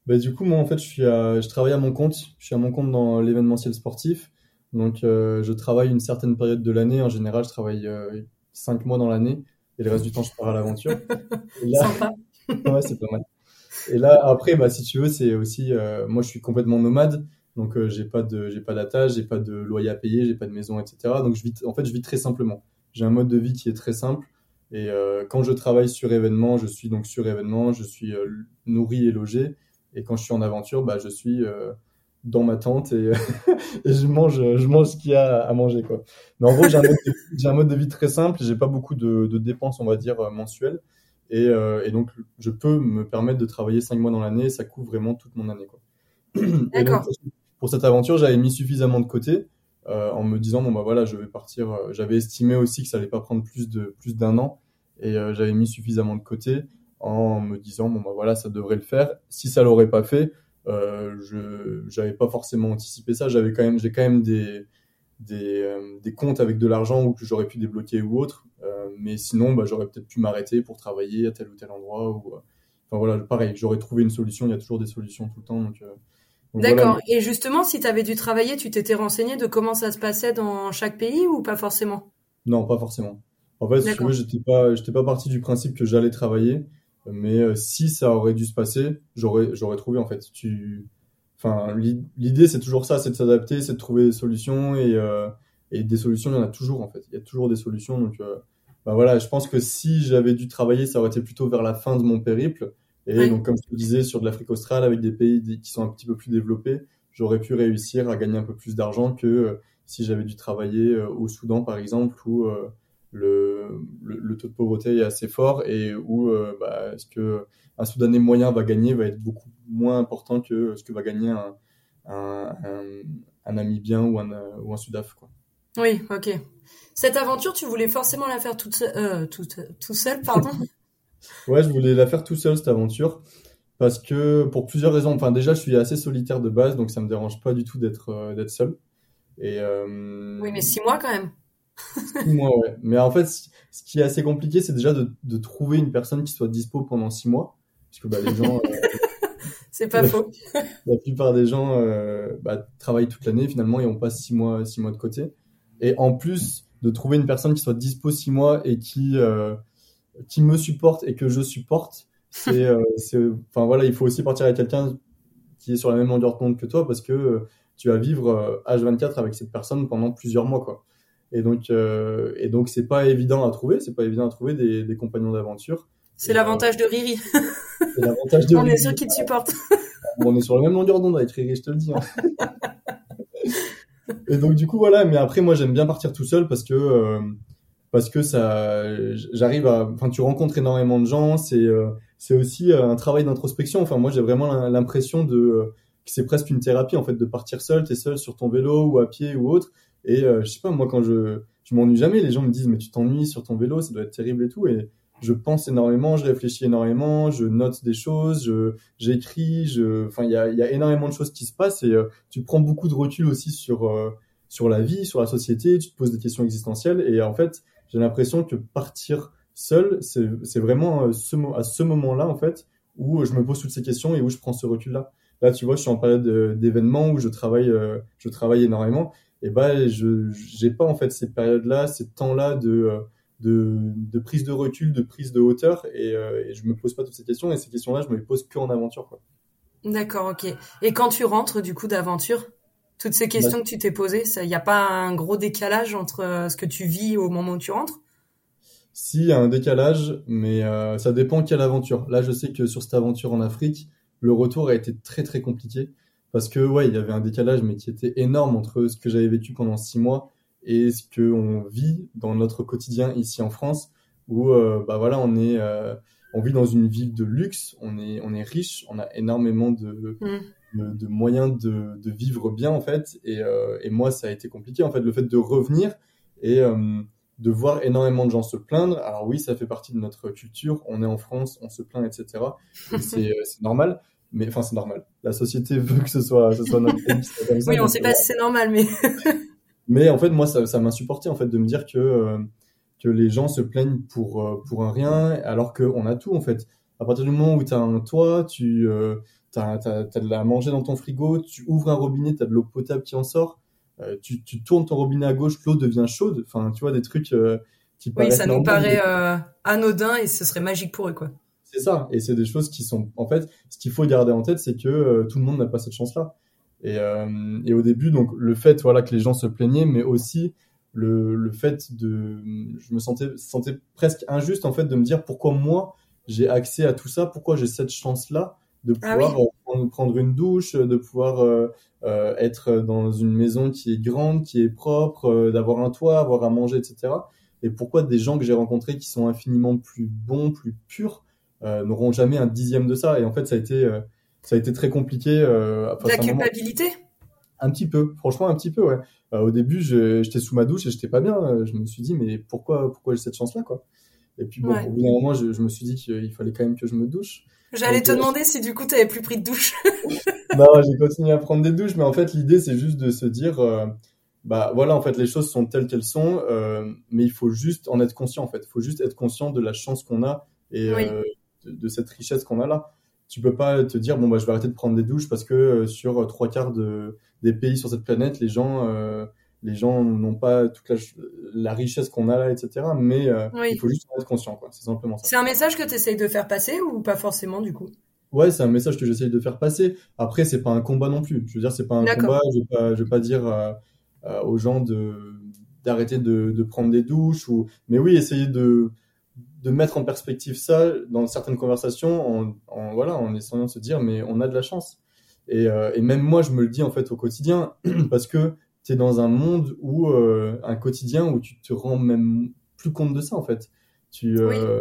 Bah, du coup, moi en fait, je suis, je travaille à mon compte. Je suis à mon compte dans l'événementiel sportif. Donc, euh, je travaille une certaine période de l'année. En général, je travaille cinq mois dans l'année et le reste du temps, je pars à l'aventure. Sympa. ouais, c'est pas mal. Et là, après, bah, si tu veux, c'est aussi, euh, moi, je suis complètement nomade, donc euh, j'ai pas de, j'ai pas d'attache, j'ai pas de loyer à payer, j'ai pas de maison, etc. Donc je vis, en fait, je vis très simplement. J'ai un mode de vie qui est très simple. Et euh, quand je travaille sur événement, je suis donc sur événement, je suis nourri et logé. Et quand je suis en aventure, bah, je suis dans ma tente et, et je mange je mange ce qu'il y a à manger quoi. Mais en gros j'ai un, un, mode de vie très simple, j'ai pas beaucoup de, de, dépenses on va dire euh, mensuelles et, euh, et, donc je peux me permettre de travailler cinq mois dans l'année, ça couvre vraiment toute mon année quoi. Donc, pour cette aventure j'avais mis suffisamment de côté euh, en me disant bon bah voilà je vais partir. J'avais estimé aussi que ça allait pas prendre plus de plus d'un an et euh, j'avais mis suffisamment de côté en me disant bon bah voilà ça devrait le faire. Si ça l'aurait pas fait euh, je j'avais pas forcément anticipé ça. J'avais quand même, j'ai quand même des des, euh, des comptes avec de l'argent ou que j'aurais pu débloquer ou autre. Euh, mais sinon, bah, j'aurais peut-être pu m'arrêter pour travailler à tel ou tel endroit. Ou, enfin voilà, pareil, j'aurais trouvé une solution. Il y a toujours des solutions tout le temps. Donc, D'accord. Et justement, si tu avais dû travailler, tu t'étais renseigné de comment ça se passait dans chaque pays ou pas forcément? Non, pas forcément. En fait, si tu veux, j'étais pas, j'étais pas parti du principe que j'allais travailler. Mais euh, si ça aurait dû se passer, j'aurais j'aurais trouvé en fait. Tu, enfin, l'idée c'est toujours ça, c'est de s'adapter, c'est de trouver des solutions et euh, et des solutions, il y en a toujours en fait. Il y a toujours des solutions. Donc, euh, bah voilà, je pense que si j'avais dû travailler, ça aurait été plutôt vers la fin de mon périple. Et donc, comme je te disais, sur de l'Afrique australe, avec des pays qui sont un petit peu plus développés, j'aurais pu réussir à gagner un peu plus d'argent que si j'avais dû travailler au Soudan, par exemple, ou le, le, taux de pauvreté est assez fort et où euh, bah, est-ce que un Soudanais moyen va gagner va être beaucoup moins important que ce que va gagner un, un, un, Namibien ou un, ou un Sudaf. Quoi. Oui, ok. Cette aventure, tu voulais forcément la faire toute, euh, toute, tout seul, pardon? Ouais, je voulais la faire tout seul cette aventure parce que pour plusieurs raisons. Enfin, déjà, je suis assez solitaire de base, donc ça me dérange pas du tout d'être euh, d'être seul. Et euh... oui, mais six mois quand même. Six mois, ouais. Mais en fait, ce qui est assez compliqué, c'est déjà de, de, trouver une personne qui soit dispo pendant six mois, parce que bah, les gens. Euh, c'est pas faux. la plupart des gens euh, bah, travaillent toute l'année finalement et on passe six mois six mois de côté. Et en plus de trouver une personne qui soit dispo six mois et qui euh, qui me supporte et que je supporte, c'est, enfin voilà, il faut aussi partir avec quelqu'un qui est sur la même longueur de que toi parce que tu vas vivre H24 avec cette personne pendant plusieurs mois, quoi. Et donc, et donc c'est pas évident à trouver, c'est pas évident à trouver des, des compagnons d'aventure. C'est l'avantage de Riri. C'est l'avantage de On est sûr qu'il te supporte. on est sur la même longueur d'onde avec Riri, je te le dis. Hein. et donc du coup voilà, mais après moi j'aime bien partir tout seul parce que parce que ça, j'arrive à, enfin, tu rencontres énormément de gens. C'est, euh, c'est aussi euh, un travail d'introspection. Enfin, moi, j'ai vraiment l'impression de euh, que c'est presque une thérapie en fait de partir seul. T'es seul sur ton vélo ou à pied ou autre. Et je sais pas, moi, quand je, je m'ennuie jamais. Les gens me disent, mais tu t'ennuies sur ton vélo, ça doit être terrible et tout. Et je pense énormément, je réfléchis énormément, je note des choses, je, j'écris, je, enfin, il y a, y a énormément de choses qui se passent et tu prends beaucoup de recul aussi sur sur la vie, sur la société. Tu te poses des questions existentielles et en fait j'ai l'impression que partir seul, c'est vraiment euh, ce, à ce moment-là, en fait, où je me pose toutes ces questions et où je prends ce recul-là. Là, tu vois, je suis en période d'événements où je travaille, euh, je travaille énormément. Et bah, je j'ai pas en fait ces périodes-là, ces temps-là de, euh, de, de prise de recul, de prise de hauteur, et, et je me pose pas toutes ces questions. Et ces questions-là, je me les pose que en aventure, quoi. D'accord, ok. Et quand tu rentres du coup d'aventure, toutes ces questions bah, que tu t'es posées, il n'y a pas un gros décalage entre euh, ce que tu vis au moment où tu rentres? Si, il y a un décalage, mais euh, ça dépend quelle aventure. Là, je sais que sur cette aventure en Afrique, le retour a été très très compliqué parce que ouais, il y avait un décalage, mais qui était énorme entre ce que j'avais vécu pendant six mois et ce que on vit dans notre quotidien ici en France, où euh, bah voilà, on est, on vit dans une ville de luxe, on est, on est riche, on a énormément de, mmh de, moyens de, de, vivre bien en fait. Et, euh, et, moi, ça a été compliqué en fait, le fait de revenir et euh, de voir énormément de gens se plaindre. Alors oui, ça fait partie de notre culture. On est en France, on se plaint, etc. C'est normal. Mais enfin, c'est normal. La société veut que ce soit, ce soit notre pays. oui, on sait pas si c'est normal, mais. mais en fait, moi, ça, ça m'a supporté en fait de me dire que euh, que les gens se plaignent pour pour un rien, alors qu'on a tout en fait. À partir du moment où tu as un toit, tu t'as as, de la manger dans ton frigo, tu ouvres un robinet, tu as de l'eau potable qui en sort, euh, tu, tu, tournes ton robinet à gauche, l'eau devient chaude. Enfin, tu vois, des trucs euh, qui Oui, ça nous paraît euh, anodin et ce serait magique pour eux, quoi. C'est ça. Et c'est des choses qui sont. En fait, ce qu'il faut garder en tête, c'est que tout le monde n'a pas cette chance-là. Et, et, au début, donc, le fait voilà, que les gens se plaignaient, mais aussi le, le fait de. Je me sentais, sentais presque injuste, en fait, de me dire pourquoi moi, j'ai accès à tout ça, pourquoi j'ai cette chance-là de ah pouvoir euh, prendre, une douche, de pouvoir euh, euh, être dans une maison qui est grande, qui est propre, d'avoir un toit, avoir à manger, etc. Et pourquoi des gens que j'ai rencontrés qui sont infiniment plus bons, plus purs, n'auront jamais un dixième de ça Et en fait, ça a été, ça a été très compliqué. La culpabilité? Un petit peu, franchement un petit peu, ouais. au début, j'étais sous ma douche et j'étais pas bien. Je me suis dit, mais pourquoi, pourquoi j'ai cette chance-là, quoi? Et puis bon, au bout d'un moment, je, je, me suis dit qu'il fallait quand même que je me douche. J'allais te demander si du coup tu avais plus pris de douche. non, j'ai continué à prendre des douches, mais en fait l'idée c'est juste de se dire, euh, bah voilà, en fait les choses sont telles qu'elles sont, euh, mais il faut juste en être conscient en fait. Il faut juste être conscient de la chance qu'on a et euh, de, cette richesse qu'on a là. Tu peux pas te dire bon bah je vais arrêter de prendre des douches parce que sur trois quarts de, des pays sur cette planète, les gens les gens n'ont pas toute la, richesse qu'on a là, etc. Mais euh, il faut juste en être conscient, quoi. C'est simplement ça. C'est un message que tu essayes de faire passer ou pas forcément, du coup? Ouais, c'est un message que j'essaye de faire passer. Après, c'est pas un combat non plus. Je veux dire, c'est pas un combat. Je vais pas, je vais pas dire euh, euh, aux gens de d'arrêter de, de, prendre des douches ou. Mais oui, essayer de de mettre en perspective ça dans certaines conversations, en, en voilà, en essayant de se dire, mais on a de la chance. Et, et même moi, je me le dis en fait au quotidien parce que tu es dans un monde où euh, un quotidien où tu te rends même plus compte de ça en fait. Tu euh,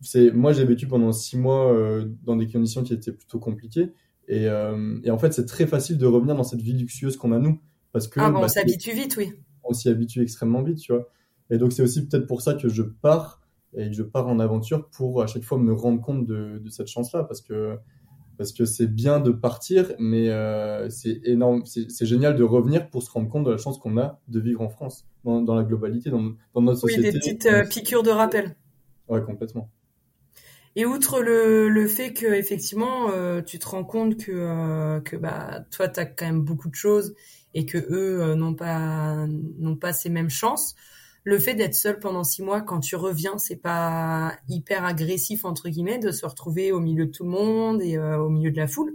c'est moi j'ai vécu pendant six mois euh, dans des conditions qui étaient plutôt compliquées et, et en fait c'est très facile de revenir dans cette vie luxueuse qu'on a nous parce que ah bon, bah, on s'habitue vite oui. on s'y habitue extrêmement vite, tu vois. Et donc c'est aussi peut-être pour ça que je pars et je pars en aventure pour à chaque fois me rendre compte de, de cette chance-là, parce que parce que c'est bien de partir, mais euh, c'est énorme, c'est génial de revenir pour se rendre compte de la chance qu'on a de vivre en France, dans, dans la globalité, dans, dans, notre société. Oui, des petites euh, piqûres de rappel. Ouais, complètement. Et outre le, le fait que effectivement euh, tu te rends compte que que bah toi tu as quand même beaucoup de choses et que eux n'ont pas n'ont pas ces mêmes chances, le fait d'être seul pendant six mois quand tu reviens, c'est pas hyper agressif entre guillemets de se retrouver au milieu de tout le monde et au milieu de la foule?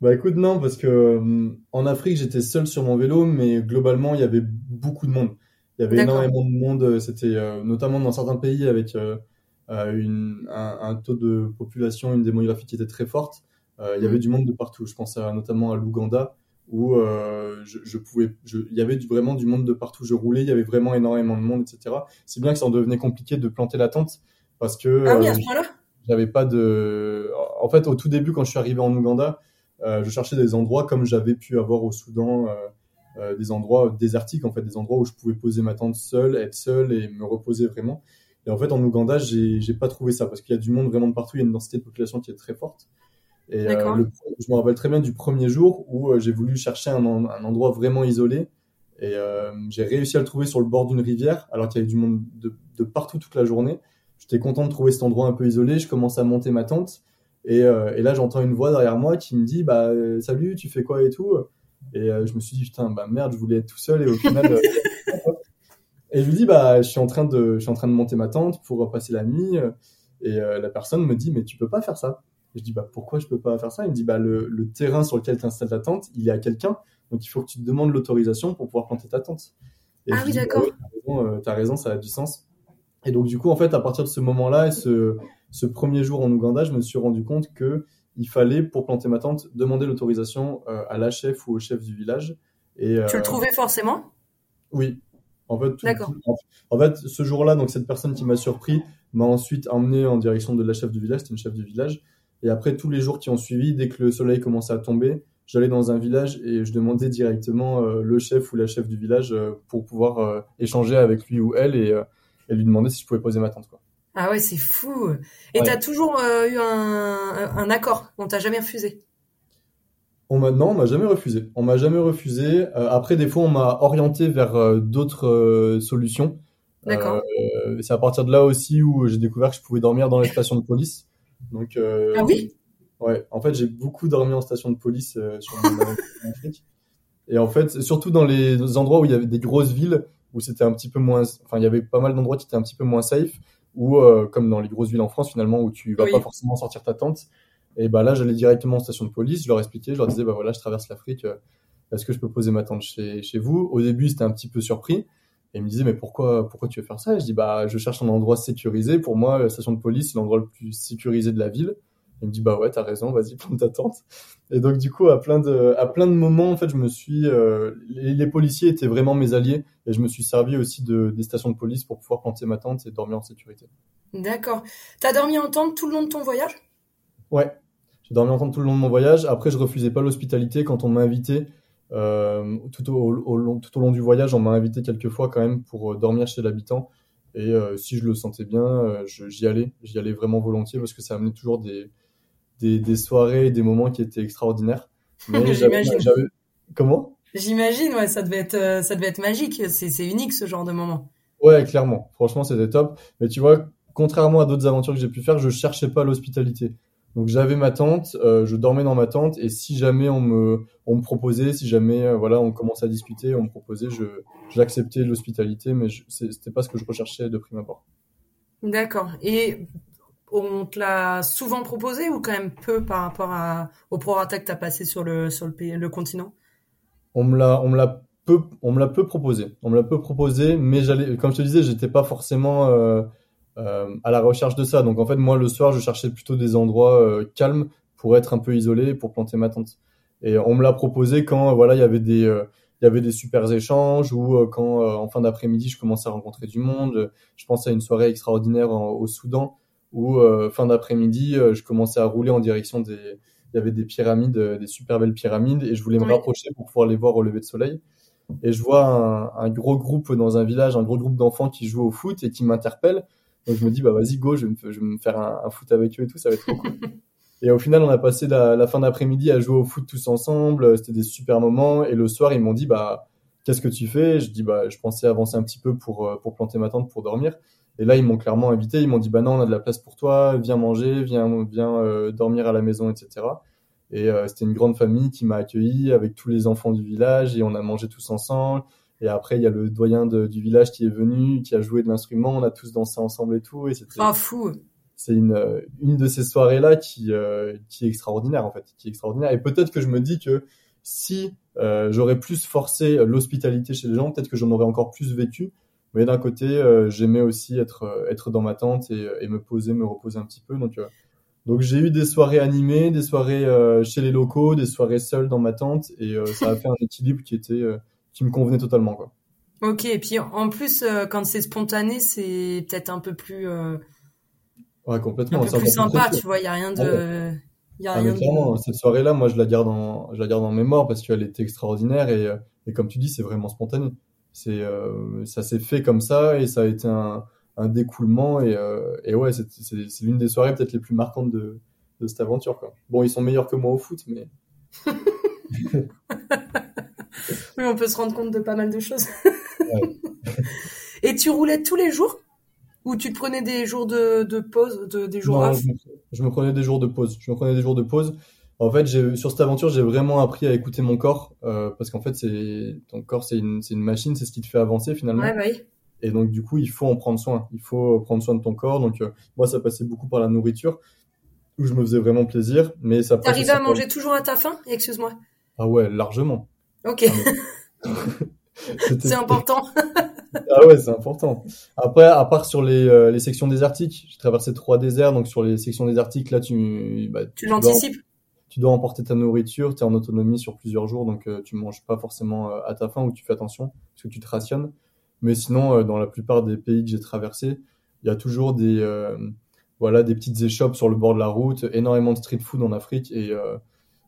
Bah écoute non parce que en Afrique j'étais seul sur mon vélo mais globalement il y avait beaucoup de monde. Il y avait énormément de monde. C'était notamment dans certains pays avec euh, une, un, taux de population, une démographie qui était très forte. Euh, il y avait mm. du monde de partout. Je pense notamment à l'Ouganda où euh, je, pouvais, il y avait vraiment du monde de partout. Je roulais, il y avait vraiment énormément de monde, etc. Si bien que ça en devenait compliqué de planter la tente parce que ah oui, moment-là j'avais pas de. En fait, au tout début, quand je suis arrivé en Ouganda, je cherchais des endroits comme j'avais pu avoir au Soudan, des endroits désertiques, en fait, des endroits où je pouvais poser ma tente seule, être seul et me reposer vraiment. Et en fait, en Ouganda, j'ai pas trouvé ça parce qu'il y a du monde vraiment de partout. Il y a une densité de population qui est très forte. Et euh, le, je me rappelle très bien du premier jour où euh, j'ai voulu chercher un, un, endroit vraiment isolé. Et euh, j'ai réussi à le trouver sur le bord d'une rivière, alors qu'il y avait du monde de, de, partout toute la journée. J'étais content de trouver cet endroit un peu isolé. Je commence à monter ma tente. Et, euh, et là, j'entends une voix derrière moi qui me dit bah, Salut, tu fais quoi et tout? Et je me suis dit Putain, bah merde, je voulais être tout seul. Et au final, Et je lui dis, bah, je suis en train de, je suis en train de monter ma tente pour passer la nuit. Et la personne me dit, mais tu peux pas faire ça. Et je dis, bah, pourquoi je peux pas faire ça? Il me dit, bah, le, le terrain sur lequel tu installes ta tente, il est à quelqu'un. Donc, il faut que tu te demandes l'autorisation pour pouvoir planter ta tente. Et ah oui, d'accord. Euh, tu as, raison, ça a du sens. Et donc, du coup, en fait, à partir de ce moment-là et ce, ce premier jour en Ouganda, je me suis rendu compte que il fallait, pour planter ma tente, demander l'autorisation euh, à la chef ou au chef du village. Et, tu le trouvais forcément? Oui, en fait, en fait, ce jour-là, donc cette personne qui m'a surpris m'a ensuite emmené en direction de la chef du village, c'était une chef du village. Et après, tous les jours qui ont suivi, dès que le soleil commençait à tomber, j'allais dans un village et je demandais directement euh, le chef ou la chef du village euh, pour pouvoir euh, échanger avec lui ou elle et, lui demander si je pouvais poser ma tente. Quoi. Ah ouais, c'est fou. Et tu as toujours eu un, un accord, on t'a jamais refusé? On m'a non, on m'a jamais refusé. On m'a jamais refusé. Après, des fois, on m'a orienté vers d'autres solutions. D'accord. c'est à partir de là aussi où j'ai découvert que je pouvais dormir dans les stations de police. Donc. ah oui. Ouais. En fait, j'ai beaucoup dormi en station de police sur mon Afrique. Et en fait, surtout dans les endroits où il y avait des grosses villes où c'était un petit peu moins, enfin, il y avait pas mal d'endroits qui étaient un petit peu moins safe, ou comme dans les grosses villes en France finalement où tu vas pas forcément sortir ta tente. Et bah là, j'allais directement en station de police, je leur expliquais, je leur disais, bah voilà, je traverse l'Afrique, euh, est-ce que je peux poser ma tente chez, chez vous? Au début, c'était un petit peu surpris. Et ils me disaient, mais pourquoi, pourquoi tu veux faire ça? Et Je dis, bah, je cherche un endroit sécurisé. Pour moi, la station de police, c'est l'endroit le plus sécurisé de la ville. Il me dit, bah ouais, t'as raison, vas-y, prends ta tente. Et donc, du coup, à plein de, à plein de moments, en fait, je me suis, euh, les, les, policiers étaient vraiment mes alliés et je me suis servi aussi de, des stations de police pour pouvoir planter ma tente et dormir en sécurité. D'accord. T'as dormi en tente tout le long de ton voyage? Ouais, j'ai dormi en tente tout le long de mon voyage. Après, je refusais pas l'hospitalité quand on m'a invité. Euh, tout, au, long, tout au long du voyage, on m'a invité quelques fois quand même pour euh, dormir chez l'habitant. Et euh, si je le sentais bien, j'y allais. J'y allais vraiment volontiers parce que ça amenait toujours des, des, des soirées, des moments qui étaient extraordinaires. J'imagine. Comment? J'imagine, ouais, ça devait être, ça devait être magique. C'est unique ce genre de moment. Ouais, clairement. Franchement, c'était top. Mais tu vois, contrairement à d'autres aventures que j'ai pu faire, je cherchais pas l'hospitalité. Donc j'avais ma tente, euh, je dormais dans ma tente et si jamais on me, on me proposait, si jamais euh, voilà on commençait à discuter, on me proposait, je j'acceptais l'hospitalité, mais c'était pas ce que je recherchais de prime abord. D'accord. Et on te l'a souvent proposé ou quand même peu par rapport à, au prorata que tu as passé sur le sur le, pays, le continent? On me l'a on me l'a peu on me l'a peu proposé. On me l'a peu proposé, mais j'allais comme je te disais, j'étais pas forcément euh, euh, à la recherche de ça. Donc en fait, moi le soir, je cherchais plutôt des endroits euh, calmes pour être un peu isolé, pour planter ma tente. Et on me l'a proposé quand voilà, il y avait des euh, il y avait des super échanges ou quand en fin d'après-midi, je commençais à rencontrer du monde. Je pensais à une soirée extraordinaire au Soudan où fin d'après-midi, je commençais à rouler en direction des il y avait des pyramides, des super belles pyramides et je voulais me rapprocher pour pouvoir les voir au lever de soleil. et je vois un, un, gros groupe dans un village, un gros groupe d'enfants qui jouent au foot et qui m'interpellent. Donc je me dis bah vas-y go, je vais me, faire un, foot avec eux et tout, ça va être trop cool. Et au final, on a passé la, fin d'après-midi à jouer au foot tous ensemble. C'était des super moments. Et le soir, ils m'ont dit bah qu'est-ce que tu fais? Je dis bah je pensais avancer un petit peu pour pour planter ma tente pour dormir. Et là, ils m'ont clairement invité. Ils m'ont dit, bah non, on a de la place pour toi. Viens manger, viens, viens euh, dormir à la maison, etc. Et euh, c'était une grande famille qui m'a accueilli avec tous les enfants du village et on a mangé tous ensemble. Et après, il y a le doyen de, du village qui est venu, qui a joué de l'instrument. On a tous dansé ensemble et tout. Et c'était. Ah, fou. C'est une, une de ces soirées-là qui, euh, qui est extraordinaire, en fait. Qui est extraordinaire. Et peut-être que je me dis que si euh, j'aurais plus forcé l'hospitalité chez les gens, peut-être que j'en aurais encore plus vécu mais d'un côté, euh, j'aimais aussi être euh, être dans ma tente et, et, me poser, me reposer un petit peu. Donc euh, donc j'ai eu des soirées animées, des soirées chez les locaux, des soirées seules dans ma tente et ça a fait un équilibre qui était qui me convenait totalement quoi. Ok, et puis en plus quand c'est spontané, c'est peut-être un peu plus ouais complètement un peu plus sympa, tu vois, il y a rien de ah Y a ah, rien clairement, de... cette soirée-là, moi je la garde en je la garde en mémoire parce qu'elle était extraordinaire et et comme tu dis, c'est vraiment spontané c'est euh, ça s'est fait comme ça et ça a été un, un découlement et, euh, et ouais c'est l'une des soirées peut-être les plus marquantes de, de cette aventure quoi. Bon ils sont meilleurs que moi au foot mais oui on peut se rendre compte de pas mal de choses. ouais. et tu roulais tous les jours? Ou tu prenais des jours de, de pause, de, des jours non, je me, je me, prenais des jours de pause. Je me prenais des jours de pause. En fait, sur cette aventure, j'ai vraiment appris à écouter mon corps euh, parce qu'en fait, c'est ton corps, c'est une, une machine, c'est ce qui te fait avancer finalement. Ouais. Et donc, du coup, il faut en prendre soin. Il faut prendre soin de ton corps. Donc, euh, moi, ça passait beaucoup par la nourriture où je me faisais vraiment plaisir, mais ça. T'arrivais à manger toujours à ta faim? Excuse-moi. Ah ouais, largement. Ok. Ah, c'est important. ah ouais, c'est important. Après, à part sur les, euh, les sections désertiques, j'ai traversé trois déserts, donc sur les sections désertiques, là, tu, bah, tu, tu l'anticipes tu dois emporter ta nourriture, tu es en autonomie sur plusieurs jours, donc euh, tu manges pas forcément euh, à ta faim ou tu fais attention parce que tu te rationnes. Mais sinon, euh, dans la plupart des pays que j'ai traversés, il y a toujours des voilà des petites échoppes sur le bord de la route, énormément de street food en Afrique et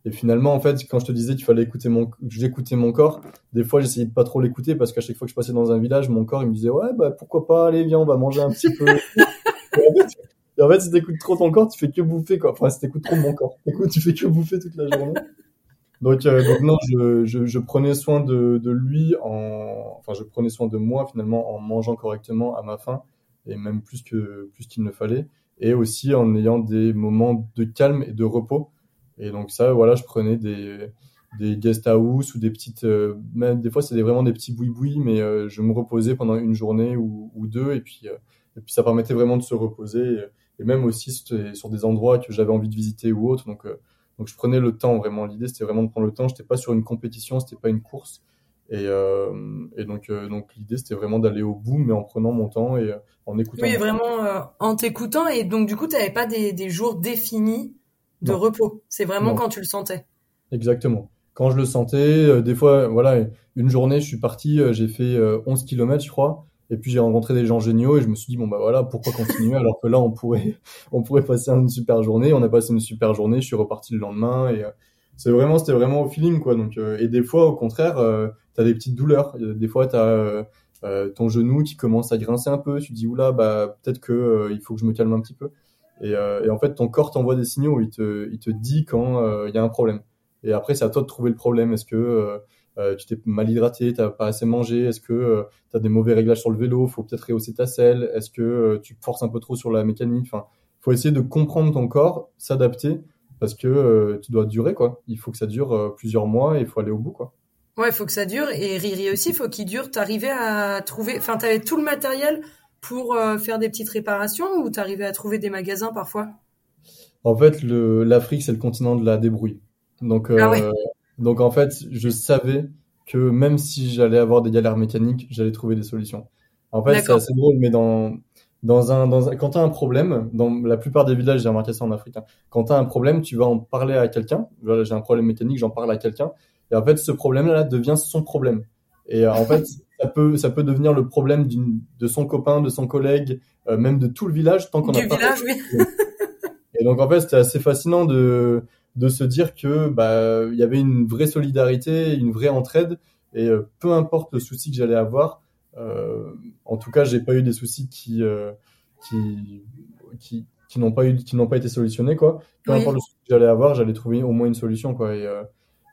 et finalement, en fait, quand je te disais qu'il fallait écouter mon, j'écoutais mon corps, des fois, j'essayais de pas trop l'écouter parce qu'à chaque fois que je passais dans un village, mon corps, il me disait, ouais, bah, pourquoi pas, allez, viens, on va manger un petit peu. Et en fait, si t'écoutes trop ton corps, tu fais que bouffer, quoi. Enfin, si t'écoutes trop mon corps, écoute, tu fais que bouffer toute la journée. Donc, euh, donc non, je, je, je, prenais soin de, de lui en, enfin, je prenais soin de moi finalement en mangeant correctement à ma faim et même plus que plus qu'il ne fallait, et aussi en ayant des moments de calme et de repos. Et donc ça, voilà, je prenais des des guest house ou des petites, euh, même des fois c'est vraiment des petits boui-boui, mais euh, je me reposais pendant une journée ou, ou deux, et puis euh, et puis ça permettait vraiment de se reposer et même aussi sur des endroits que j'avais envie de visiter ou autre. Donc, euh, donc je prenais le temps vraiment. L'idée c'était vraiment de prendre le temps. J'étais pas sur une compétition, c'était pas une course. Et, et donc, donc l'idée c'était vraiment d'aller au bout, mais en prenant mon temps et en écoutant. Oui, vraiment en t'écoutant. Et donc du coup, tu n'avais pas des, des, jours définis de non. repos. C'est vraiment non. quand tu le sentais. Exactement. Quand je le sentais, des fois, voilà, une journée, je suis parti, j'ai fait 11 km, je crois. Et puis j'ai rencontré des gens géniaux et je me suis dit bon bah voilà pourquoi continuer alors que là on pourrait on pourrait passer une super journée. On a passé une super journée. Je suis reparti le lendemain et euh, c'est vraiment c'était vraiment au feeling quoi. Donc euh, et des fois au contraire euh, t'as des petites douleurs. Des fois t'as euh, euh, ton genou qui commence à grincer un peu. Tu dis oula bah peut-être que euh, il faut que je me calme un petit peu. Et, et en fait ton corps t'envoie des signaux. Il te il te dit quand il y a un problème. Et après c'est à toi de trouver le problème. Est-ce que euh, tu t'es mal hydraté, t'as pas assez mangé, est-ce que euh, tu as des mauvais réglages sur le vélo, faut peut-être rehausser ta selle, est-ce que euh, tu forces un peu trop sur la mécanique, enfin, faut essayer de comprendre ton corps, s'adapter, parce que euh, tu dois durer, quoi. Il faut que ça dure euh, plusieurs mois et il faut aller au bout, quoi. Ouais, faut que ça dure, et Riri aussi, faut qu'il dure, t'arrivais à trouver, enfin, t'avais tout le matériel pour faire des petites réparations, ou t'arrivais à trouver des magasins parfois? En fait, l'Afrique, c'est le continent de la débrouille. Donc, ah ouais. Donc en fait, je savais que même si j'allais avoir des galères mécaniques, j'allais trouver des solutions. En fait, c'est assez drôle, mais dans dans un, dans un, quand tu as un problème, dans la plupart des villages, j'ai remarqué ça en Afrique, hein, quand tu as un problème, tu vas en parler à quelqu'un. Voilà, j'ai un problème mécanique, j'en parle à quelqu'un. Et en fait, ce problème-là devient son problème. Et euh, en fait, ça peut, ça peut devenir le problème de son copain, de son collègue, euh, même de tout le village, tant qu'on a pas. village, oui. Et donc, en fait, c'était assez fascinant de, de se dire que bah il y avait une vraie solidarité, une vraie entraide Et peu importe le souci que j'allais avoir, en tout cas, j'ai pas eu des soucis qui qui qui, qui n'ont pas eu qui n'ont pas été solutionnés quoi. Peu importe le souci que j'allais avoir, j'allais trouver au moins une solution quoi. Et,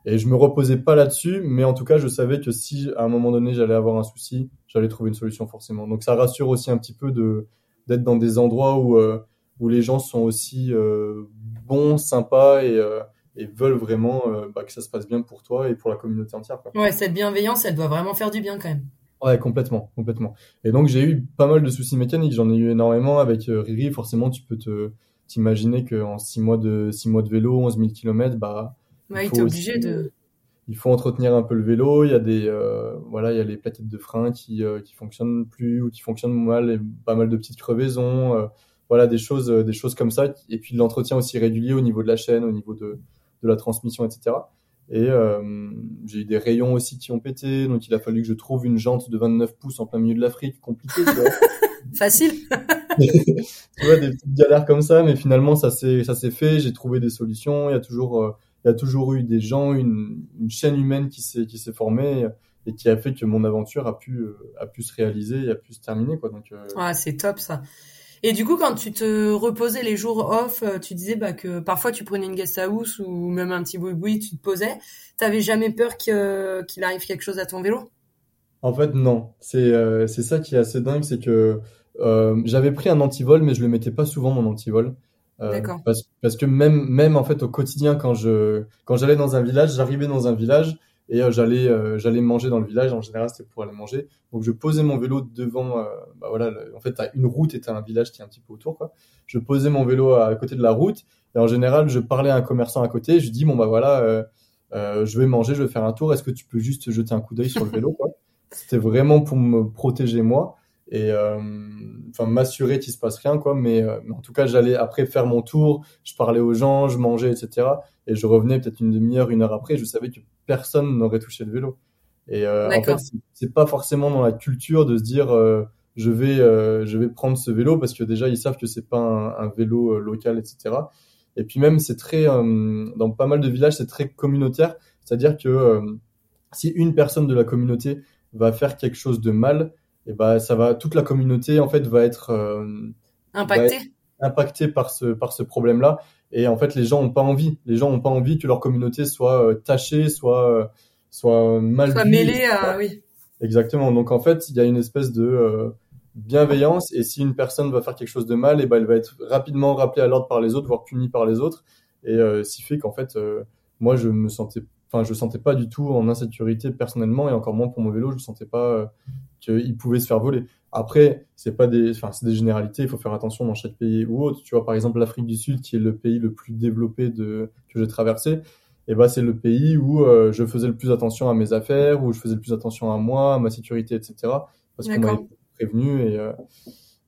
et je me reposais pas là-dessus, mais en tout cas, je savais que si à un moment donné j'allais avoir un souci, j'allais trouver une solution forcément. Donc ça rassure aussi un petit peu de d'être dans des endroits où euh, où les gens sont aussi euh, bons, sympas et euh, et veulent vraiment bah, que ça se passe bien pour toi et pour la communauté entière. Quoi. Ouais, cette bienveillance, elle doit vraiment faire du bien quand même. Ouais, complètement, complètement. Et donc j'ai eu pas mal de soucis mécaniques. J'en ai eu énormément avec Riri. Forcément, tu peux te t'imaginer qu'en six mois de six mois de vélo, 11 000 km, bah Ouais, il obligé de. Il faut entretenir un peu le vélo. Il y a des, euh, voilà, il y a les plaquettes de frein qui euh, qui fonctionnent plus ou qui fonctionnent mal, et pas mal de petites crevaisons. Euh, voilà, des choses, des choses comme ça. Et puis de l'entretien aussi régulier au niveau de la chaîne, au niveau de de la transmission, etc. Et j'ai eu des rayons aussi qui ont pété, donc il a fallu que je trouve une jante de 29 pouces en plein milieu de l'Afrique, compliqué. Facile. tu vois des petites galères comme ça, mais finalement ça s'est ça s'est fait. J'ai trouvé des solutions. Il y a toujours il y a toujours eu des gens, une, une chaîne humaine qui s'est qui s'est formée et qui a fait que mon aventure a pu a pu se réaliser et a pu se terminer quoi. Donc euh... ah, c'est top ça. Et du coup, quand tu te reposais les jours off, euh, tu disais bah, que parfois tu prenais une guest house ou même un petit boui-boui, tu te posais. T'avais jamais peur qu'il arrive quelque chose à ton vélo? En fait, non. C'est euh, ça qui est assez dingue, c'est que euh, j'avais pris un antivol, mais je le mettais pas souvent mon antivol. Euh, parce, parce, que même même en fait au quotidien quand je quand j'allais dans un village, j'arrivais dans un village et euh, j'allais euh, j'allais manger dans le village. En général, c'était pour aller manger. Donc je posais mon vélo devant. bah voilà, en fait, t'as une route et t'as un village qui est un petit peu autour. Quoi. Je posais mon vélo à, côté de la route et en général, je parlais à un commerçant à côté. Je dis bon bah voilà, je vais manger, je vais faire un tour. Est-ce que tu peux juste jeter un coup d'œil sur le vélo quoi? C'était vraiment pour me protéger moi et euh, enfin m'assurer qu'il se passe rien quoi. Mais, euh, mais en tout cas j'allais après faire mon tour. Je parlais aux gens je mangeais etc et je revenais peut-être une demi-heure une heure après. Je savais que personne n'aurait touché le vélo. Et euh, en fait c'est pas forcément dans la culture de se dire je vais je vais prendre ce vélo parce que déjà ils savent que c'est pas un, un, vélo local etc et puis même c'est très dans pas mal de villages c'est très communautaire. C'est-à-dire que si une personne de la communauté va faire quelque chose de mal et bah ça va toute la communauté en fait va être euh, impactée. impactée par ce par ce problème là et en fait les gens ont pas envie. Les gens ont pas envie que leur communauté soit euh, tachée soit euh, soit mal soit mêlée à oui. Exactement. Donc en fait il y a une espèce de bienveillance. Et si une personne va faire quelque chose de mal et ben elle va être rapidement rappelée à l'ordre par les autres voire punie par les autres. Et euh, ce qui fait qu'en fait moi je me sentais enfin je sentais pas du tout en insécurité personnellement et encore moins pour mon vélo je sentais pas qu'il pouvait se faire voler. Après, c'est pas des, enfin, c'est des généralités. Il faut faire attention dans chaque pays ou autre. Tu vois, par exemple, l'Afrique du Sud, qui est le pays le plus développé de que j'ai traversé, et eh ben, c'est le pays où euh, je faisais le plus attention à mes affaires, où je faisais le plus attention à moi, à ma sécurité, etc. Parce qu'on m'avait prévenu et euh,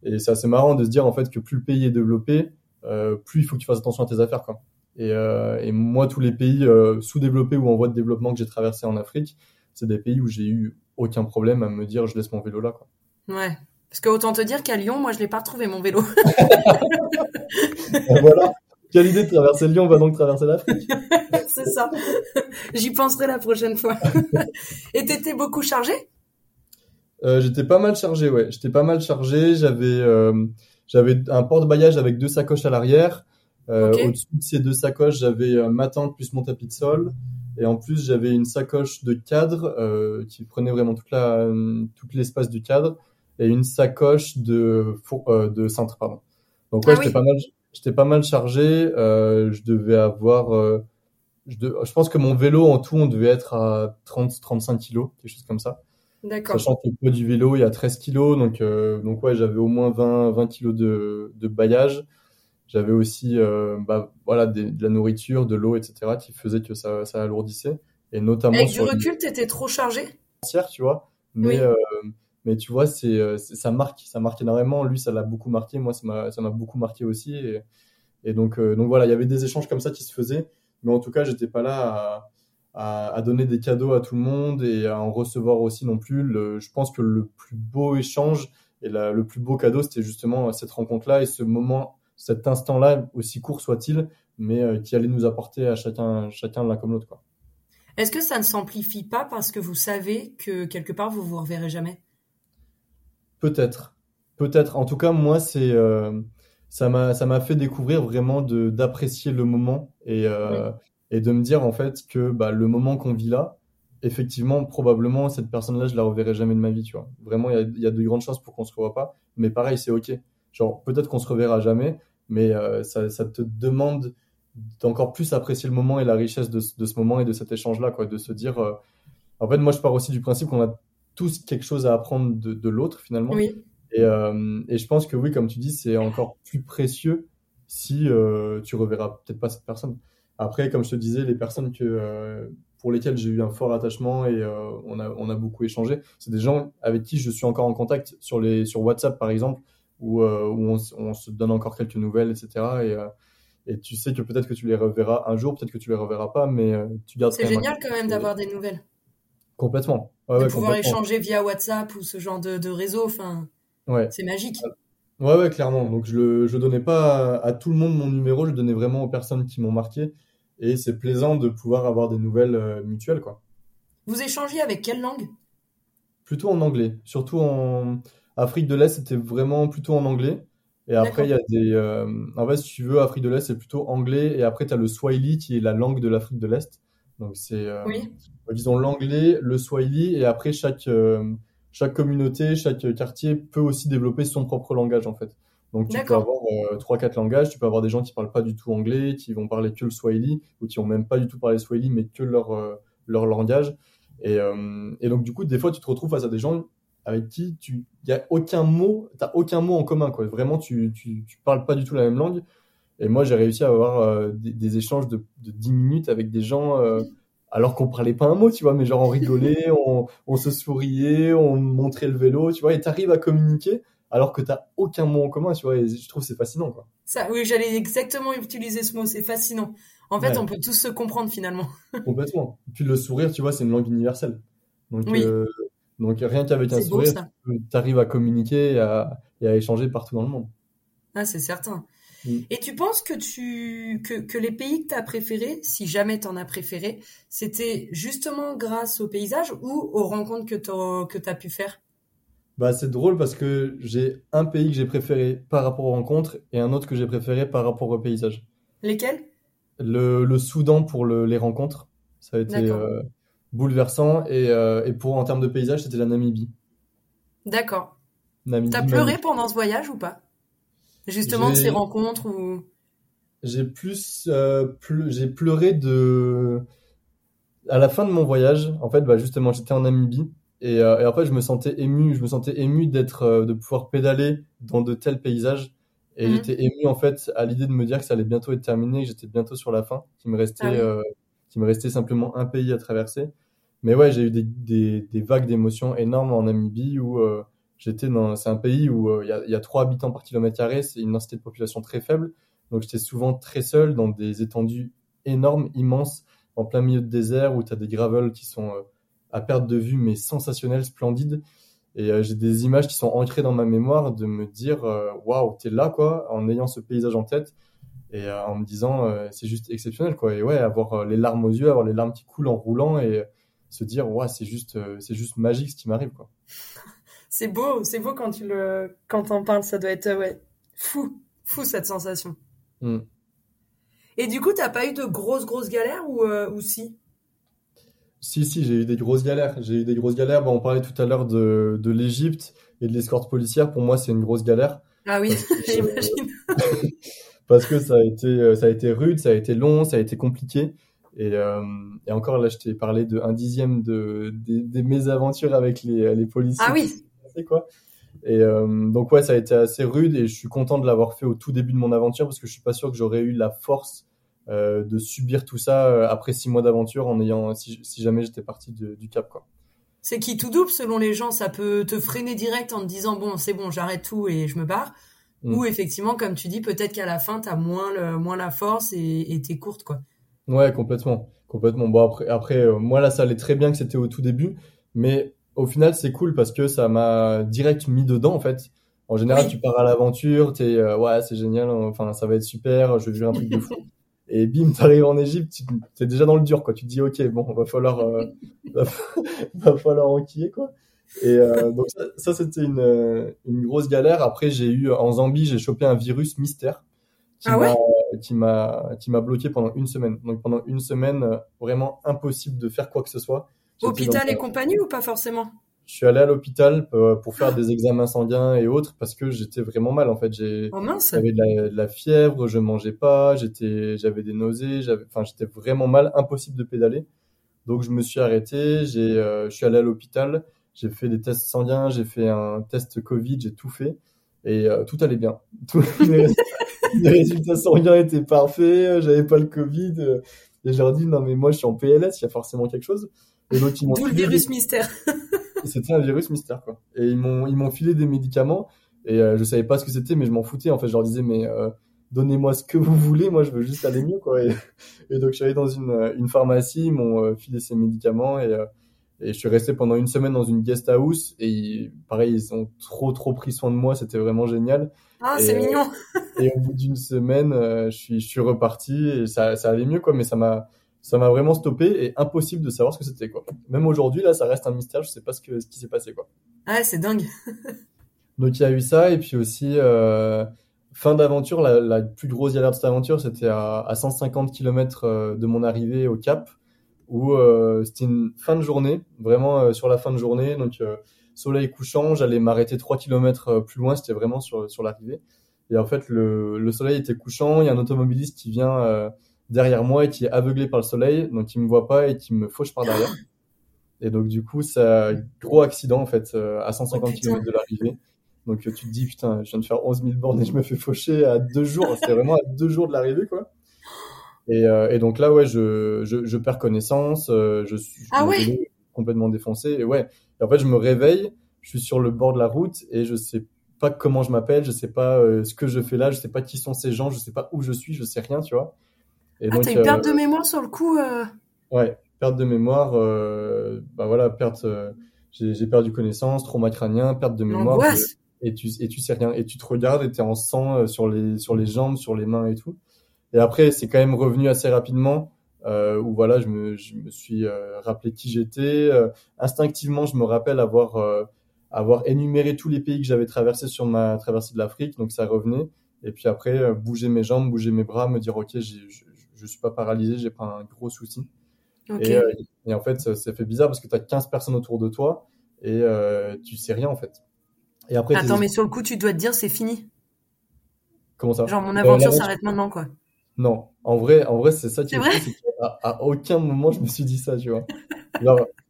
et c'est assez marrant de se dire en fait que plus le pays est développé, euh, plus il faut que tu fasses attention à tes affaires, quoi. Et, euh, et moi, tous les pays euh, sous-développés ou en voie de développement que j'ai traversé en Afrique, c'est des pays où j'ai eu aucun problème à me dire je laisse mon vélo là quoi. Ouais. Parce que autant te dire qu'à Lyon, moi je l'ai pas retrouvé mon vélo. Ben voilà. Quelle idée de traverser Lyon, on va donc traverser l'Afrique. c'est ça. J'y penserai la prochaine fois. Et t'étais beaucoup chargé? Euh, J'étais pas mal chargé, ouais. J'étais pas mal chargé. J'avais euh, j'avais un porte-bagages avec deux sacoches à l'arrière. Euh, Au-dessus de ces deux sacoches, j'avais euh, ma tente plus mon tapis de sol. Et en plus, j'avais une sacoche de cadre euh, qui prenait vraiment toute la, tout l'espace du cadre et une sacoche de, euh, de cintre, pardon. Donc ouais, ah j'étais pas mal, j'étais pas mal chargé. Euh, je devais avoir, euh, je, je, pense que mon vélo en tout, on devait être à 30-35 kilos, quelque chose comme ça. D'accord. Sachant que le poids du vélo, il y a 13 kilos, donc euh, donc ouais, j'avais au moins 20 20 kilos de de bailliage. J'avais aussi euh, bah, voilà, des, de la nourriture, de l'eau, etc., qui faisait que ça, ça alourdissait. Et notamment Avec du recul, tu étais trop chargé? Tu vois. Mais, euh, mais tu vois, c'est, ça marque, ça marque énormément. Lui, ça l'a beaucoup marqué. Moi, ça m'a, ça m'a beaucoup marqué aussi. Et, et donc, euh, donc voilà, il y avait des échanges comme ça qui se faisaient. Mais en tout cas, j'étais pas là à, à, à, donner des cadeaux à tout le monde et à en recevoir aussi non plus. Le, je pense que le plus beau échange et la, le plus beau cadeau, c'était justement cette rencontre-là et ce moment cet instant-là, aussi court soit-il, mais euh, qui allait nous apporter à chacun, chacun l'un comme l'autre. Quoi. Est-ce que ça ne s'amplifie pas parce que vous savez que quelque part vous vous reverrez jamais? Peut-être, peut-être. En tout cas, moi, c'est euh, ça m'a ça m'a fait découvrir vraiment de d'apprécier le moment et euh, et de me dire en fait que bah, le moment qu'on vit là, effectivement, probablement cette personne-là, je la reverrai jamais de ma vie, tu vois. Vraiment, il y a, y a de grandes chances pour qu'on se revoie pas, mais pareil, c'est ok. Genre peut-être qu'on se reverra jamais, mais euh, ça ça te demande d'encore plus apprécier le moment et la richesse de, de ce moment et de cet échange-là, quoi, de se dire. euh, en fait, moi, je pars aussi du principe qu'on a tous quelque chose à apprendre de, de l'autre finalement. Oui. Et, euh, et je pense que oui, comme tu dis, c'est encore plus précieux si tu reverras peut-être pas cette personne. Après, comme je te disais, les personnes que, pour lesquelles j'ai eu un fort attachement et euh, on a, on a beaucoup échangé, c'est des gens avec qui je suis encore en contact sur, les, sur WhatsApp par exemple, où, euh, où on, se donne encore quelques nouvelles, etc. Et, euh, et tu sais que peut-être que tu les reverras un jour, peut-être que tu les reverras pas, mais euh, tu gardes C'est génial quand même d'avoir des nouvelles. Complètement. Ouais, de ouais, pouvoir complètement. échanger via WhatsApp ou ce genre de, de réseau, enfin, Ouais. c'est magique. Ouais, ouais, clairement. Donc, je le, je donnais pas à, à tout le monde mon numéro, je donnais vraiment aux personnes qui m'ont marqué. Et c'est plaisant de pouvoir avoir des nouvelles mutuelles, quoi. Vous échangez avec quelle langue? Plutôt en anglais. Surtout en Afrique de l'Est, c'était vraiment plutôt en anglais. Et après, il y a des. euh, En fait, si tu veux, Afrique de l'Est, c'est plutôt anglais. Et après, tu as le Swahili, qui est la langue de l'Afrique de l'Est. Donc, c'est. euh, Oui. disons l'anglais, le swahili, et après chaque, euh, chaque communauté, chaque quartier peut aussi développer son propre langage en fait. Donc tu peux avoir euh, trois, quatre langages, tu peux avoir des gens qui parlent pas du tout anglais, qui vont parler que le swahili, ou qui ont même pas du tout parlé swahili, mais que leur, euh, leur langage. Et, euh, et donc du coup, des fois, tu te retrouves face à des gens avec qui tu, y a aucun mot, t'as aucun mot en commun quoi. Vraiment, tu, tu, tu parles pas du tout la même langue. Et moi, j'ai réussi à avoir euh, des, des échanges de, de 10 minutes avec des gens, euh, alors qu'on parlait pas un mot, tu vois, mais genre on rigolait, on, on se souriait, on montrait le vélo, tu vois, et t'arrives à communiquer alors que t'as aucun mot en commun, tu vois, et je trouve c'est fascinant, quoi. Ça, oui, j'allais exactement utiliser ce mot, c'est fascinant. En fait, Ouais. on peut tous se comprendre finalement. Complètement. Puis le sourire, tu vois, c'est une langue universelle. Donc, Oui. euh, donc rien qu'avec un sourire, tu arrives à communiquer et à, et à échanger partout dans le monde. Ah, c'est certain. Mm. Et tu penses que tu que, que les pays que tu as préférés, si jamais t'en as préféré, c'était justement grâce au paysage ou aux rencontres que t'as que t'as pu faire? Bah, c'est drôle parce que j'ai un pays que j'ai préféré par rapport aux rencontres et un autre que j'ai préféré par rapport au paysage. Lesquels? Le, le Soudan pour le- les rencontres, ça a été euh, bouleversant et, euh, et pour en termes de paysage, c'était la Namibie. D'accord. T'as pleuré pendant ce voyage ou pas? Justement de ces rencontres ou J'ai plus euh, j'ai pleuré de à la fin de mon voyage. En fait, bah justement, j'étais en Namibie et, euh, et après je me sentais ému, je me sentais ému d'être euh, de pouvoir pédaler dans de tels paysages et Mhm. j'étais ému en fait à l'idée de me dire que ça allait bientôt être terminé, que j'étais bientôt sur la fin, qu'il me restait Ah oui. euh, qu'il me restait simplement un pays à traverser. Mais ouais, j'ai eu des, des, vagues d'émotions énormes en Namibie où euh, j'étais dans c'est un pays où euh, il y a, il y a 3 habitants par kilomètre carré, c'est une densité de population très faible. Donc j'étais souvent très seul dans des étendues énormes, immenses, en plein milieu de désert où tu as des gravels qui sont euh, à perte de vue mais sensationnels, splendides. Et j'ai des images qui sont ancrées dans ma mémoire de me dire waouh, t'es là quoi, en ayant ce paysage en tête et en me disant c'est juste exceptionnel quoi. Et ouais, avoir les larmes aux yeux, avoir les larmes qui coulent en roulant et se dire waouh, c'est juste euh, c'est juste magique ce qui m'arrive quoi. c'est beau, c'est beau quand tu le quand t'en parles, ça doit être euh, ouais, fou, fou cette sensation. Mm. Et du coup, t'as pas eu de grosses grosses galères ou euh, ou si? Si, si, j'ai eu des grosses galères. J'ai eu des grosses galères. Bah, on parlait tout à l'heure de, de l'Égypte et de l'escorte policière. Pour moi, c'est une grosse galère Ah oui, parce que, j'imagine. parce que ça a été, ça a été rude, ça a été long, ça a été compliqué. Et, euh, et encore là, je t'ai parlé de un dixième de, des, des mésaventures avec les, les policiers. Ah oui. quoi? Et euh, donc ouais, ça a été assez rude et je suis content de l'avoir fait au tout début de mon aventure parce que je suis pas sûr que j'aurais eu la force euh, de subir tout ça après six mois d'aventure en ayant si, si jamais j'étais parti de- du Cap quoi. C'est qui tout double selon les gens, ça peut te freiner direct en te disant bon, c'est bon, j'arrête tout et je me barre. Mm. Ou effectivement, comme tu dis, peut-être qu'à la fin, t'as moins le, moins la force et et t'es courte quoi. Ouais, complètement, complètement. Bon après, après euh, moi là, ça allait très bien que c'était au tout début, mais au final c'est cool parce que ça m'a direct mis dedans en fait. En général, Oui. tu pars à l'aventure, t'es euh, ouais, c'est génial, enfin ça va être super, je vais vivre un truc de fou. Et bim, t'arrives en Égypte, t'es déjà dans le dur, quoi. Tu te dis, ok, bon, va falloir, euh, va, va, falloir enquiller, quoi. Et donc ça, ça c'était une, une grosse galère. Après, j'ai eu en Zambie, j'ai chopé un virus mystère qui Ah ouais? Qui m'a qui m'a bloqué pendant une semaine. Donc pendant une semaine, euh, vraiment impossible de faire quoi que ce soit. Hôpital et compagnie ou pas forcément? Je suis allé à l'hôpital euh, pour faire des examens sanguins et autres parce que j'étais vraiment mal en fait. J'ai Oh j'avais de la, de la fièvre, je mangeais pas, j'étais, j'avais des nausées, j'avais, enfin, j'étais vraiment mal, impossible de pédaler. Donc je me suis arrêté, j'ai, euh, je suis allé à l'hôpital, j'ai fait des tests sanguins, j'ai fait un test Covid, j'ai tout fait et euh, tout allait bien. Tous les, les résultats sanguins étaient parfaits, j'avais pas le Covid euh, et je leur dis non mais moi je suis en PLS, il y a forcément quelque chose. Et donc ils m'ont D'où le des- virus mystère. c'était un virus mystère quoi. Et ils m'ont ils m'ont filé des médicaments et euh, je savais pas ce que c'était mais je m'en foutais en fait. Je leur disais mais euh, donnez-moi ce que vous voulez, moi je veux juste aller mieux quoi. Et, et donc je suis allé dans une euh, une pharmacie, ils m'ont euh, filé ces médicaments et euh, et je suis resté pendant une semaine dans une guest house et ils- pareil ils ont trop trop pris soin de moi, c'était vraiment génial. Ah, c'est mignon. Et au bout d'une semaine, euh, je suis je suis reparti et ça ça allait mieux quoi, mais ça m'a ça m'a vraiment stoppé et impossible de savoir ce que c'était quoi. Même aujourd'hui là, ça reste un mystère, je sais pas ce que ce qui s'est passé quoi. Ah, c'est dingue. Donc il y a eu ça et puis aussi euh, fin d'aventure, la, la plus grosse galère de cette aventure, c'était à, à 150 km euh, de mon arrivée au Cap, où euh, c'était une fin de journée, vraiment euh, sur la fin de journée, donc euh, soleil couchant, j'allais m'arrêter 3 km plus loin, c'était vraiment sur, sur l'arrivée. Et en fait, le, le soleil était couchant, il y a un automobiliste qui vient derrière moi et qui est aveuglé par le soleil, donc il me voit pas et qui me fauche par derrière. Et donc du coup, ça gros accident en fait à 150 Oh, putain. km de l'arrivée. Donc tu te dis putain, je viens de faire 11 000 bornes et je me fais faucher à deux jours. C'était vraiment à deux jours de l'arrivée quoi. Et, euh, et donc là ouais, je, je, je perds connaissance, euh, je suis Ah complètement défoncé et ouais. Et en fait je me réveille, je suis sur le bord de la route et je sais pas comment je m'appelle, je sais pas euh, ce que je fais là, je sais pas qui sont ces gens, je sais pas où je suis, je sais rien, tu vois. Et Ah, donc t'as une euh, perte de mémoire sur le coup. euh, Ouais, perte de mémoire, euh, bah voilà, perte, euh, j'ai perdu connaissance, trauma crânien, perte de mémoire, et tu et tu sais rien, et tu te regardes et t'es en sang euh, sur les sur les jambes, sur les mains et tout. Et après, c'est quand même revenu assez rapidement, euh, où voilà, je me je me suis euh, rappelé qui j'étais. Euh, instinctivement, je me rappelle avoir euh, avoir énuméré tous les pays que j'avais traversés sur ma traversée de l'Afrique, donc ça revenait. Et puis après, euh, bouger mes jambes, bouger mes bras, me dire ok, je je suis pas paralysé, j'ai pas un gros souci. Ok. Et, euh, et en fait, ça, ça fait bizarre parce que tu as 15 personnes autour de toi et euh, tu sais rien en fait. Et après, Attends, mais sur le coup, tu dois te dire c'est fini. comment ça? Genre, mon Euh, aventure s'arrête maintenant, quoi. Non, en vrai, en vrai, c'est ça qui C'est est vrai fou, à aucun moment je me suis dit ça, tu vois.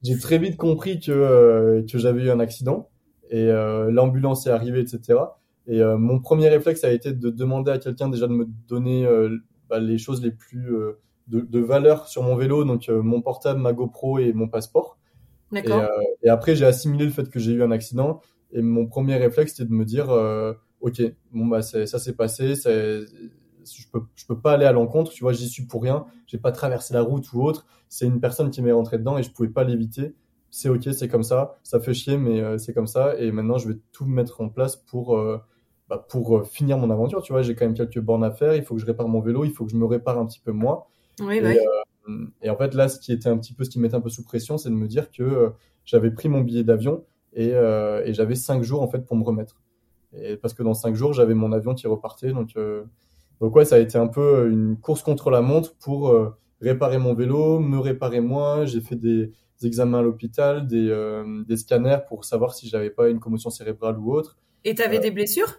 J'ai très vite compris que euh, que j'avais eu un accident et euh, l'ambulance est arrivée, etc. Et euh, mon premier réflexe a été de demander à quelqu'un déjà de me donner euh, bah, les choses les plus euh, de, de valeur sur mon vélo, donc euh, mon portable, ma GoPro et mon passeport. Et, D'accord. et après, j'ai assimilé le fait que j'ai eu un accident. Et mon premier réflexe, c'était de me dire, euh, ok, bon bah ça s'est passé, c'est- je peux, je peux pas aller à l'encontre. Tu vois, j'y suis pour rien. J'ai pas traversé la route ou autre. C'est une personne qui m'est rentrée dedans et je pouvais pas l'éviter. C'est ok, c'est comme ça. Ça fait chier, mais euh, c'est comme ça. Et maintenant, je vais tout mettre en place pour euh, bah, pour euh, finir mon aventure. Tu vois, j'ai quand même quelques bornes à faire. Il faut que je répare mon vélo. Il faut que je me répare un petit peu moi. oui, et, euh, et en fait, là, ce qui était un petit peu, ce qui me mettait un peu sous pression, c'est de me dire que j'avais pris mon billet d'avion et, et j'avais cinq jours en fait pour me remettre. Et parce que dans cinq jours, j'avais mon avion qui repartait. Donc, donc ouais, ça a été un peu une course contre la montre pour euh, réparer mon vélo, me réparer moi. J'ai fait des, des examens à l'hôpital, des, euh, des scanners pour savoir si j'avais pas une commotion cérébrale ou autre. Et t'avais euh, des blessures?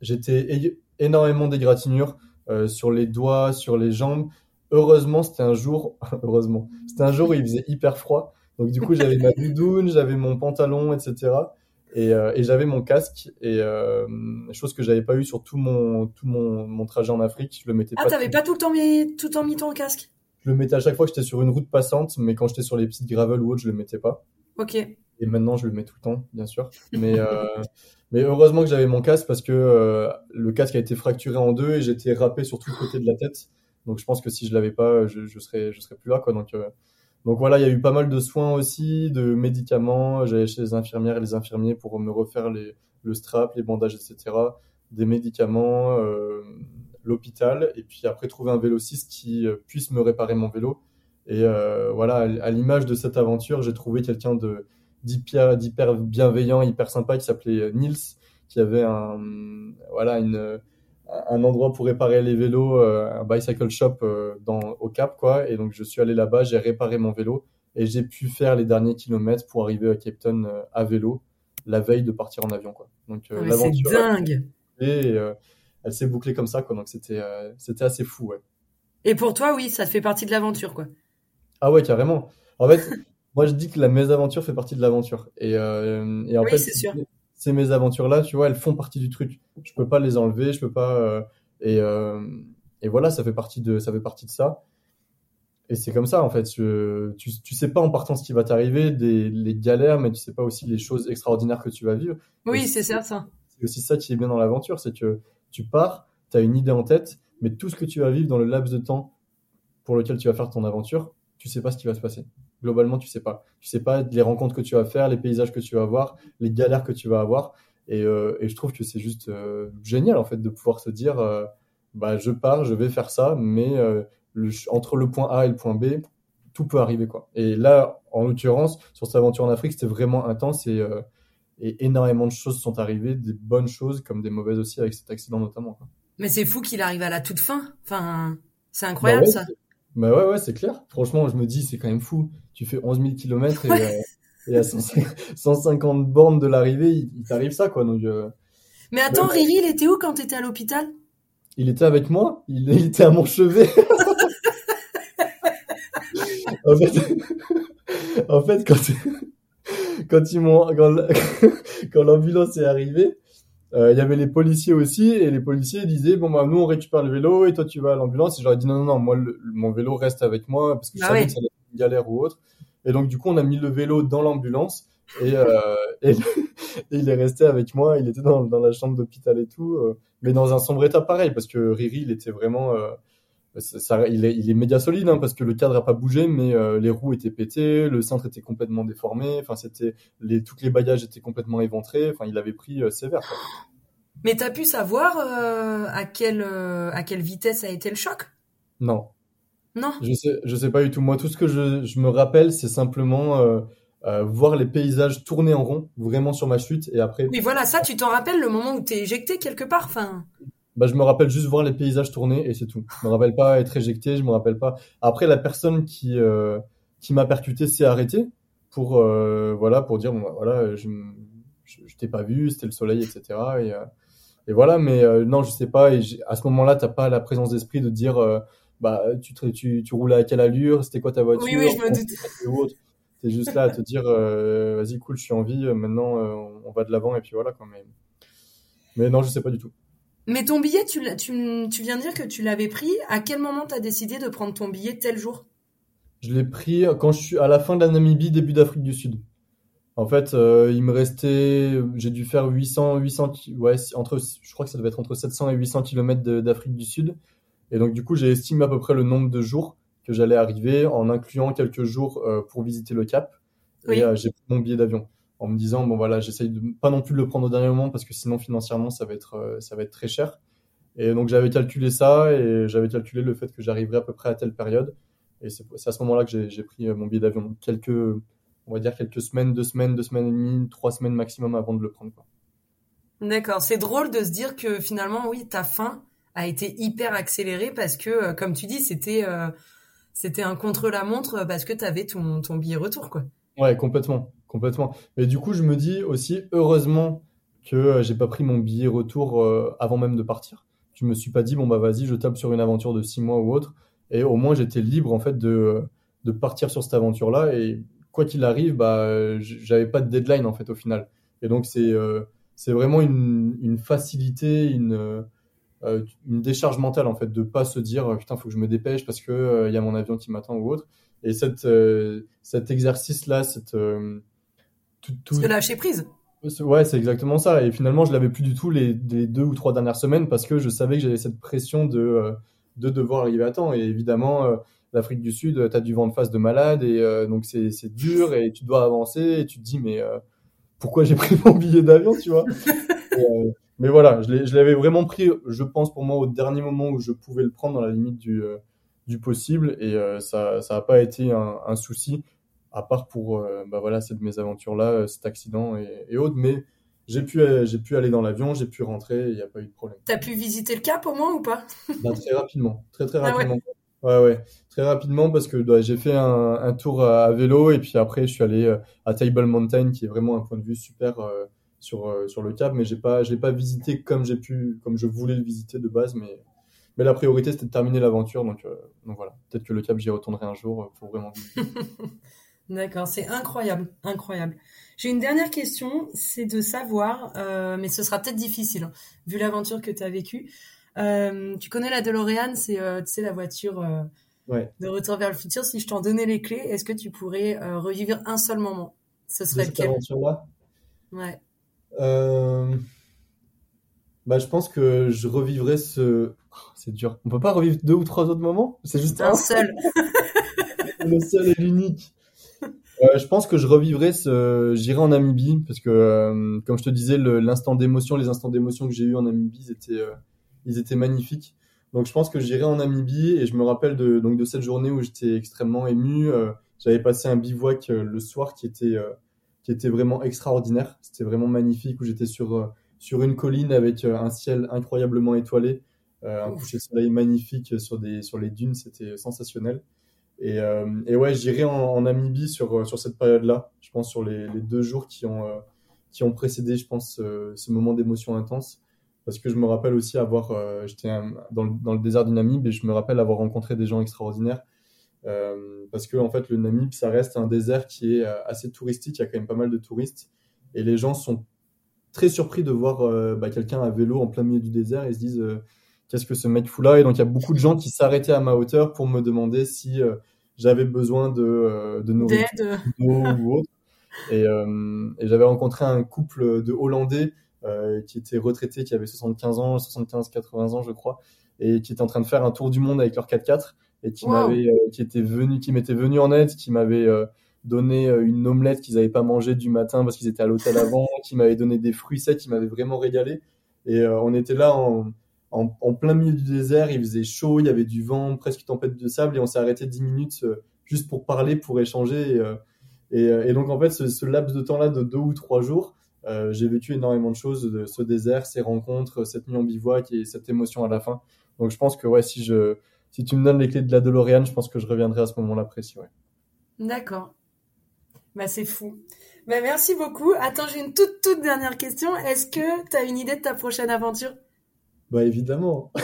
J'étais énormément d'égratignures euh, sur les doigts, sur les jambes. Heureusement, c'était un jour, heureusement, c'était un jour où il faisait hyper froid. Donc du coup, j'avais ma doudoune, j'avais mon pantalon, etc. Et, euh, et j'avais mon casque. Et euh, chose que j'avais pas eu sur tout mon tout mon, mon trajet en Afrique, je le mettais Ah, pas. t'avais pas tout le temps mis, tout le temps mis ton casque? Je le mettais à chaque fois que j'étais sur une route passante, mais quand j'étais sur les petites gravel ou autre, je le mettais pas. Ok. Et maintenant, je le mets tout le temps, bien sûr. Mais, euh, mais heureusement que j'avais mon casque parce que euh, le casque a été fracturé en deux et j'étais râpé sur tout le côté de la tête. Donc je pense que si je l'avais pas, je, je serais, je serais plus là, quoi. Donc, euh, donc voilà, il y a eu pas mal de soins aussi, de médicaments. J'allais chez les infirmières et les infirmiers pour me refaire les, le strap, les bandages, etc. Des médicaments, euh, l'hôpital, et puis après trouver un vélociste qui puisse me réparer mon vélo. Et voilà, à l'image de cette aventure, j'ai trouvé quelqu'un de d'hyper bienveillant, hyper sympa qui s'appelait Nils, qui avait un voilà une un endroit pour réparer les vélos, un bicycle shop dans au Cap quoi. Et donc je suis allé là-bas, j'ai réparé mon vélo et j'ai pu faire les derniers kilomètres pour arriver à Cape Town à vélo la veille de partir en avion quoi. Donc euh, ah, c'est dingue. Et euh, elle s'est bouclée comme ça quoi. Donc c'était euh, c'était assez fou ouais. Et pour toi oui, ça fait partie de l'aventure quoi. Ah ouais carrément. En fait, moi je dis que la mésaventure fait partie de l'aventure. Et, et en fait, ces mésaventures là, tu vois, elles font partie du truc. Je peux pas les enlever, je peux pas. et, et voilà, ça fait partie de ça fait partie de ça. Et c'est comme ça, en fait. tu, tu sais pas en partant ce qui va t'arriver, des, les galères, mais tu sais pas aussi les choses extraordinaires que tu vas vivre. Oui, c'est ça. C'est aussi ça qui est bien dans l'aventure, c'est que tu pars, tu as une idée en tête, mais tout ce que tu vas vivre dans le laps de temps pour lequel tu vas faire ton aventure, tu sais pas ce qui va se passer. Globalement, tu sais pas. Tu sais pas les rencontres que tu vas faire, les paysages que tu vas voir, les galères que tu vas avoir. Et, euh, et je trouve que c'est juste euh, génial, en fait, de pouvoir se dire, euh, bah, je pars, je vais faire ça, mais entre le point A et le point B, tout peut arriver quoi. Et là, en l'occurrence, sur cette aventure en Afrique, c'était vraiment intense et, et, énormément de choses sont arrivées, des bonnes choses comme des mauvaises aussi avec cet accident notamment. Mais c'est fou qu'il arrive à la toute fin. Enfin, c'est incroyable bah ça. Bah ouais, ouais, c'est clair. Franchement, je me dis, c'est quand même fou. Tu fais 11 000 km et, euh, et à 150 bornes de l'arrivée, il, t'arrive ça quoi. Donc, euh, Mais attends, Riri, il était où quand t'étais à l'hôpital? Il était avec moi. Il, il était à mon chevet. en fait, en fait, quand, quand ils m'ont, quand, l'ambulance est arrivée, il y avait les policiers aussi, et les policiers disaient, bon, bah, nous, on récupère le vélo, et toi, tu vas à l'ambulance. Et j'aurais dit, non, non, non, moi, mon vélo reste avec moi, parce que je ah savais que ça allait être une galère ou autre. Et donc, du coup, on a mis le vélo dans l'ambulance, et, euh, et, il est resté avec moi, il était dans, dans la chambre d'hôpital et tout, euh, mais dans un sombre état pareil, parce que Riri, il était vraiment, euh, ça, il, est, il est média solide hein, parce que le cadre a pas bougé, mais euh, les roues étaient pétées, le cintre était complètement déformé, enfin c'était les toutes les bagages étaient complètement éventrés, enfin il avait pris euh, sévère. Quoi. Mais t'as pu savoir euh, à quelle à quelle vitesse a été le choc? Non. Non? Je sais je sais pas du tout. Moi tout ce que je, je me rappelle c'est simplement voir les paysages tourner en rond, vraiment sur ma chute et après. Oui voilà ça tu t'en rappelles le moment où t'es éjecté quelque part, enfin? Bah, je me rappelle juste voir les paysages tourner et c'est tout. Je me rappelle pas être éjecté, je me rappelle pas. Après, la personne qui euh, qui m'a percuté s'est arrêtée pour euh, voilà pour dire bon voilà je je, t'ai pas vu, c'était le soleil etc. Et, euh, et voilà, mais non je sais pas. Et à ce moment-là, t'as pas la présence d'esprit de dire bah tu, tu tu roulais à quelle allure, c'était quoi ta voiture, oui, oui, je me doute. T'es juste là à te dire vas-y cool, je suis en vie, maintenant on va de l'avant et puis voilà quand même. Mais non, je sais pas du tout. Mais ton billet, tu, tu, tu viens de dire que tu l'avais pris. À quel moment tu as décidé de prendre ton billet tel jour? Je l'ai pris quand je suis à la fin de la Namibie, début d'Afrique du Sud. En fait, euh, il me restait, j'ai dû faire 800, 800, ouais, entre, je crois que ça devait être entre 700 et 800 km d'Afrique du Sud. Et donc, du coup, j'ai estimé à peu près le nombre de jours que j'allais arriver en incluant quelques jours euh, pour visiter le Cap. Et euh, j'ai pris mon billet d'avion en me disant bon voilà j'essaye de pas non plus de le prendre au dernier moment parce que sinon financièrement ça va être euh, ça va être très cher. Et donc j'avais calculé ça et j'avais calculé le fait que j'arriverais à peu près à telle période. Et c'est à ce moment-là que j'ai pris euh, mon billet d'avion. Quelques on va dire quelques semaines deux semaines deux semaines et demie trois semaines maximum avant de le prendre D'accord, c'est drôle de se dire que finalement oui ta fin a été hyper accélérée parce que euh, comme tu dis c'était c'était un contre la montre parce que tu avais ton ton billet retour quoi. Ouais, complètement complètement. Mais du coup, je me dis aussi, heureusement que euh, j'ai pas pris mon billet retour euh, avant même de partir. Je me suis pas dit, bon, bah vas-y, je tape sur une aventure de six mois ou autre. Et au moins, j'étais libre, en fait, de, de partir sur cette aventure-là. Et quoi qu'il arrive, bah, j'avais pas de deadline, en fait, au final. Et donc, c'est euh, c'est vraiment une, une facilité, une, une décharge mentale, en fait, de pas se dire, putain, faut que je me dépêche parce que il y a mon avion qui m'attend ou autre. Et cette, cet exercice-là, cette tout, tout... lâcher prise. Ouais, c'est exactement ça. Et finalement, je l'avais plus du tout les, deux ou trois dernières semaines parce que je savais que j'avais cette pression de, euh, de devoir arriver à temps. Et évidemment, euh, l'Afrique du Sud, tu as du vent de face de malade et euh, donc c'est dur et tu dois avancer et tu te dis, mais pourquoi j'ai pris mon billet d'avion, tu vois? Mais voilà, je l'avais vraiment pris, je pense pour moi, au dernier moment où je pouvais le prendre dans la limite du, euh, du possible. Et euh, ça n'a pas été un, un, souci, à part pour euh, bah voilà, cette mésaventure-là, cet accident et, et autres. Mais j'ai pu, j'ai pu aller dans l'avion, j'ai pu rentrer, il n'y a pas eu de problème. T'as pu visiter le Cap au moins ou pas? Bah, Très rapidement, très très rapidement. Ah ouais. ouais. très rapidement parce que bah, j'ai fait un, un, tour à, vélo et puis après je suis allé à Table Mountain qui est vraiment un point de vue super sur, euh, sur le Cap, mais j'ai pas, pas visité comme j'ai pu, comme je voulais le visiter de base, mais, mais la priorité c'était de terminer l'aventure, donc, euh, donc voilà. Peut-être que le Cap j'y retournerai un jour pour vraiment visiter. D'accord, c'est incroyable, incroyable. J'ai une dernière question, c'est de savoir, euh, mais ce sera peut-être difficile, hein, vu l'aventure que tu as vécue. tu connais la DeLorean, c'est sais la voiture de Retour vers le futur. Si je t'en donnais les clés, est-ce que tu pourrais revivre un seul moment? Ce serait lequel aventure-là? Ouais. Euh, bah, je pense que je revivrai ce. Oh, c'est dur. On peut pas revivre deux ou trois autres moments? C'est juste un, seul. le seul et l'unique. Euh, je pense que je revivrai ce. J'irai en Namibie parce que, euh, comme je te disais, l'instant d'émotion, les instants d'émotion que j'ai eu en Namibie, ils étaient, ils étaient magnifiques. Donc, je pense que j'irai en Namibie et je me rappelle de, donc, de cette journée où j'étais extrêmement ému. J'avais passé un bivouac le soir qui était qui était vraiment extraordinaire. C'était vraiment magnifique où j'étais sur, euh, sur une colline avec euh, un ciel incroyablement étoilé, euh, un coucher de soleil magnifique sur, des, sur les dunes, c'était sensationnel. Et, et, ouais, j'irai en, Namibie sur, sur cette période-là, je pense sur les, deux jours qui ont, qui ont précédé, je pense, ce moment d'émotion intense. Parce que je me rappelle aussi avoir, j'étais dans, le, dans le désert du Namib et je me rappelle avoir rencontré des gens extraordinaires euh, parce que en fait, le Namib, ça reste un désert qui est euh, assez touristique. Il y a quand même pas mal de touristes, et les gens sont très surpris de voir euh, bah, quelqu'un à vélo en plein milieu du désert et se disent qu'est-ce que ce mec fout là Et donc il y a beaucoup de gens qui s'arrêtaient à ma hauteur pour me demander si j'avais besoin de, de nourriture ou autre. Et, et j'avais rencontré un couple de Hollandais qui était retraités, qui avait 75 ans, 75-80 ans je crois, et qui étaient en train de faire un tour du monde avec leur 4x4 et qui m'avait, euh, qui était venu, qui m'était venu en aide, qui m'avait euh, donné euh, une omelette qu'ils n'avaient pas mangé du matin parce qu'ils étaient à l'hôtel avant, qui m'avait donné des fruits secs, qui m'avait vraiment régalé. Et on était là en, en, plein milieu du désert, il faisait chaud, il y avait du vent, presque tempête de sable, et on s'est arrêté 10 minutes juste pour parler, pour échanger. Et, et, et donc en fait, ce, ce laps de temps-là de deux ou trois jours, euh, j'ai vécu énormément de choses de ce désert, ces rencontres, cette nuit en bivouac et cette émotion à la fin. Donc je pense que ouais, si si tu me donnes les clés de la DeLorean, je pense que je reviendrai à ce moment-là précis. D'accord. Bah, c'est fou. Bah, merci beaucoup. Attends, j'ai une toute, toute dernière question. Est-ce que tu as une idée de ta prochaine aventure? Bah, évidemment.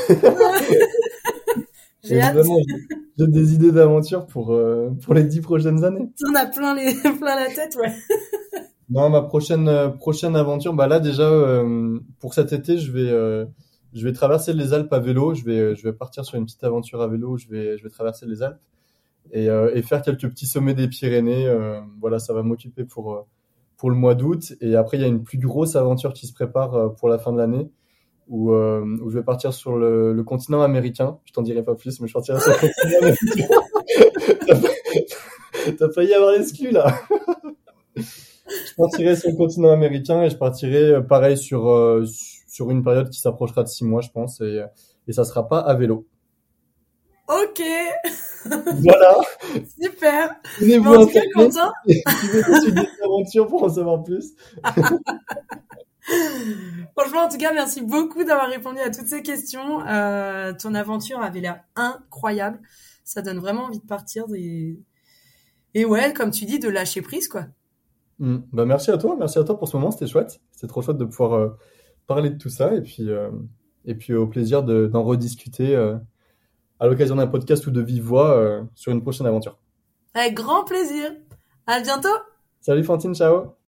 j'ai évidemment, j'ai des idées d'aventure pour, euh, pour les dix prochaines années. Tu en as plein, les, plein la tête, ouais. non, ma prochaine, euh, prochaine aventure, bah là, déjà, euh, pour cet été, je vais je vais traverser les Alpes à vélo. Je vais, je vais partir sur une petite aventure à vélo. Je vais, je vais traverser les Alpes et, et faire quelques petits sommets des Pyrénées. Voilà, ça va m'occuper pour pour le mois d'août. Et après, il y a une plus grosse aventure qui se prépare pour la fin de l'année, où, où je vais partir sur le, le continent américain. Je t'en dirai pas plus, mais je partirai sur le continent américain. T'as failli avoir l'exclu là. je partirai sur le continent américain et je partirai pareil sur sur une période qui s'approchera de six mois, je pense, et, et ça sera pas à vélo. Ok. Voilà. Super. Tenez-vous en cas, Quentin. Suivez des aventures pour en savoir plus. Franchement, en tout cas, merci beaucoup d'avoir répondu à toutes ces questions. Euh, ton aventure avait l'air incroyable. Ça donne vraiment envie de partir et, et ouais, comme tu dis, de lâcher prise, quoi. Mm. Bah, merci à toi. Merci à toi pour ce moment. C'était chouette. C'était trop chouette de pouvoir euh, parler de tout ça et puis, euh, et puis au plaisir d'en rediscuter à l'occasion d'un podcast ou de vive voix sur une prochaine aventure. Avec grand plaisir. À bientôt. Salut Fantine, ciao.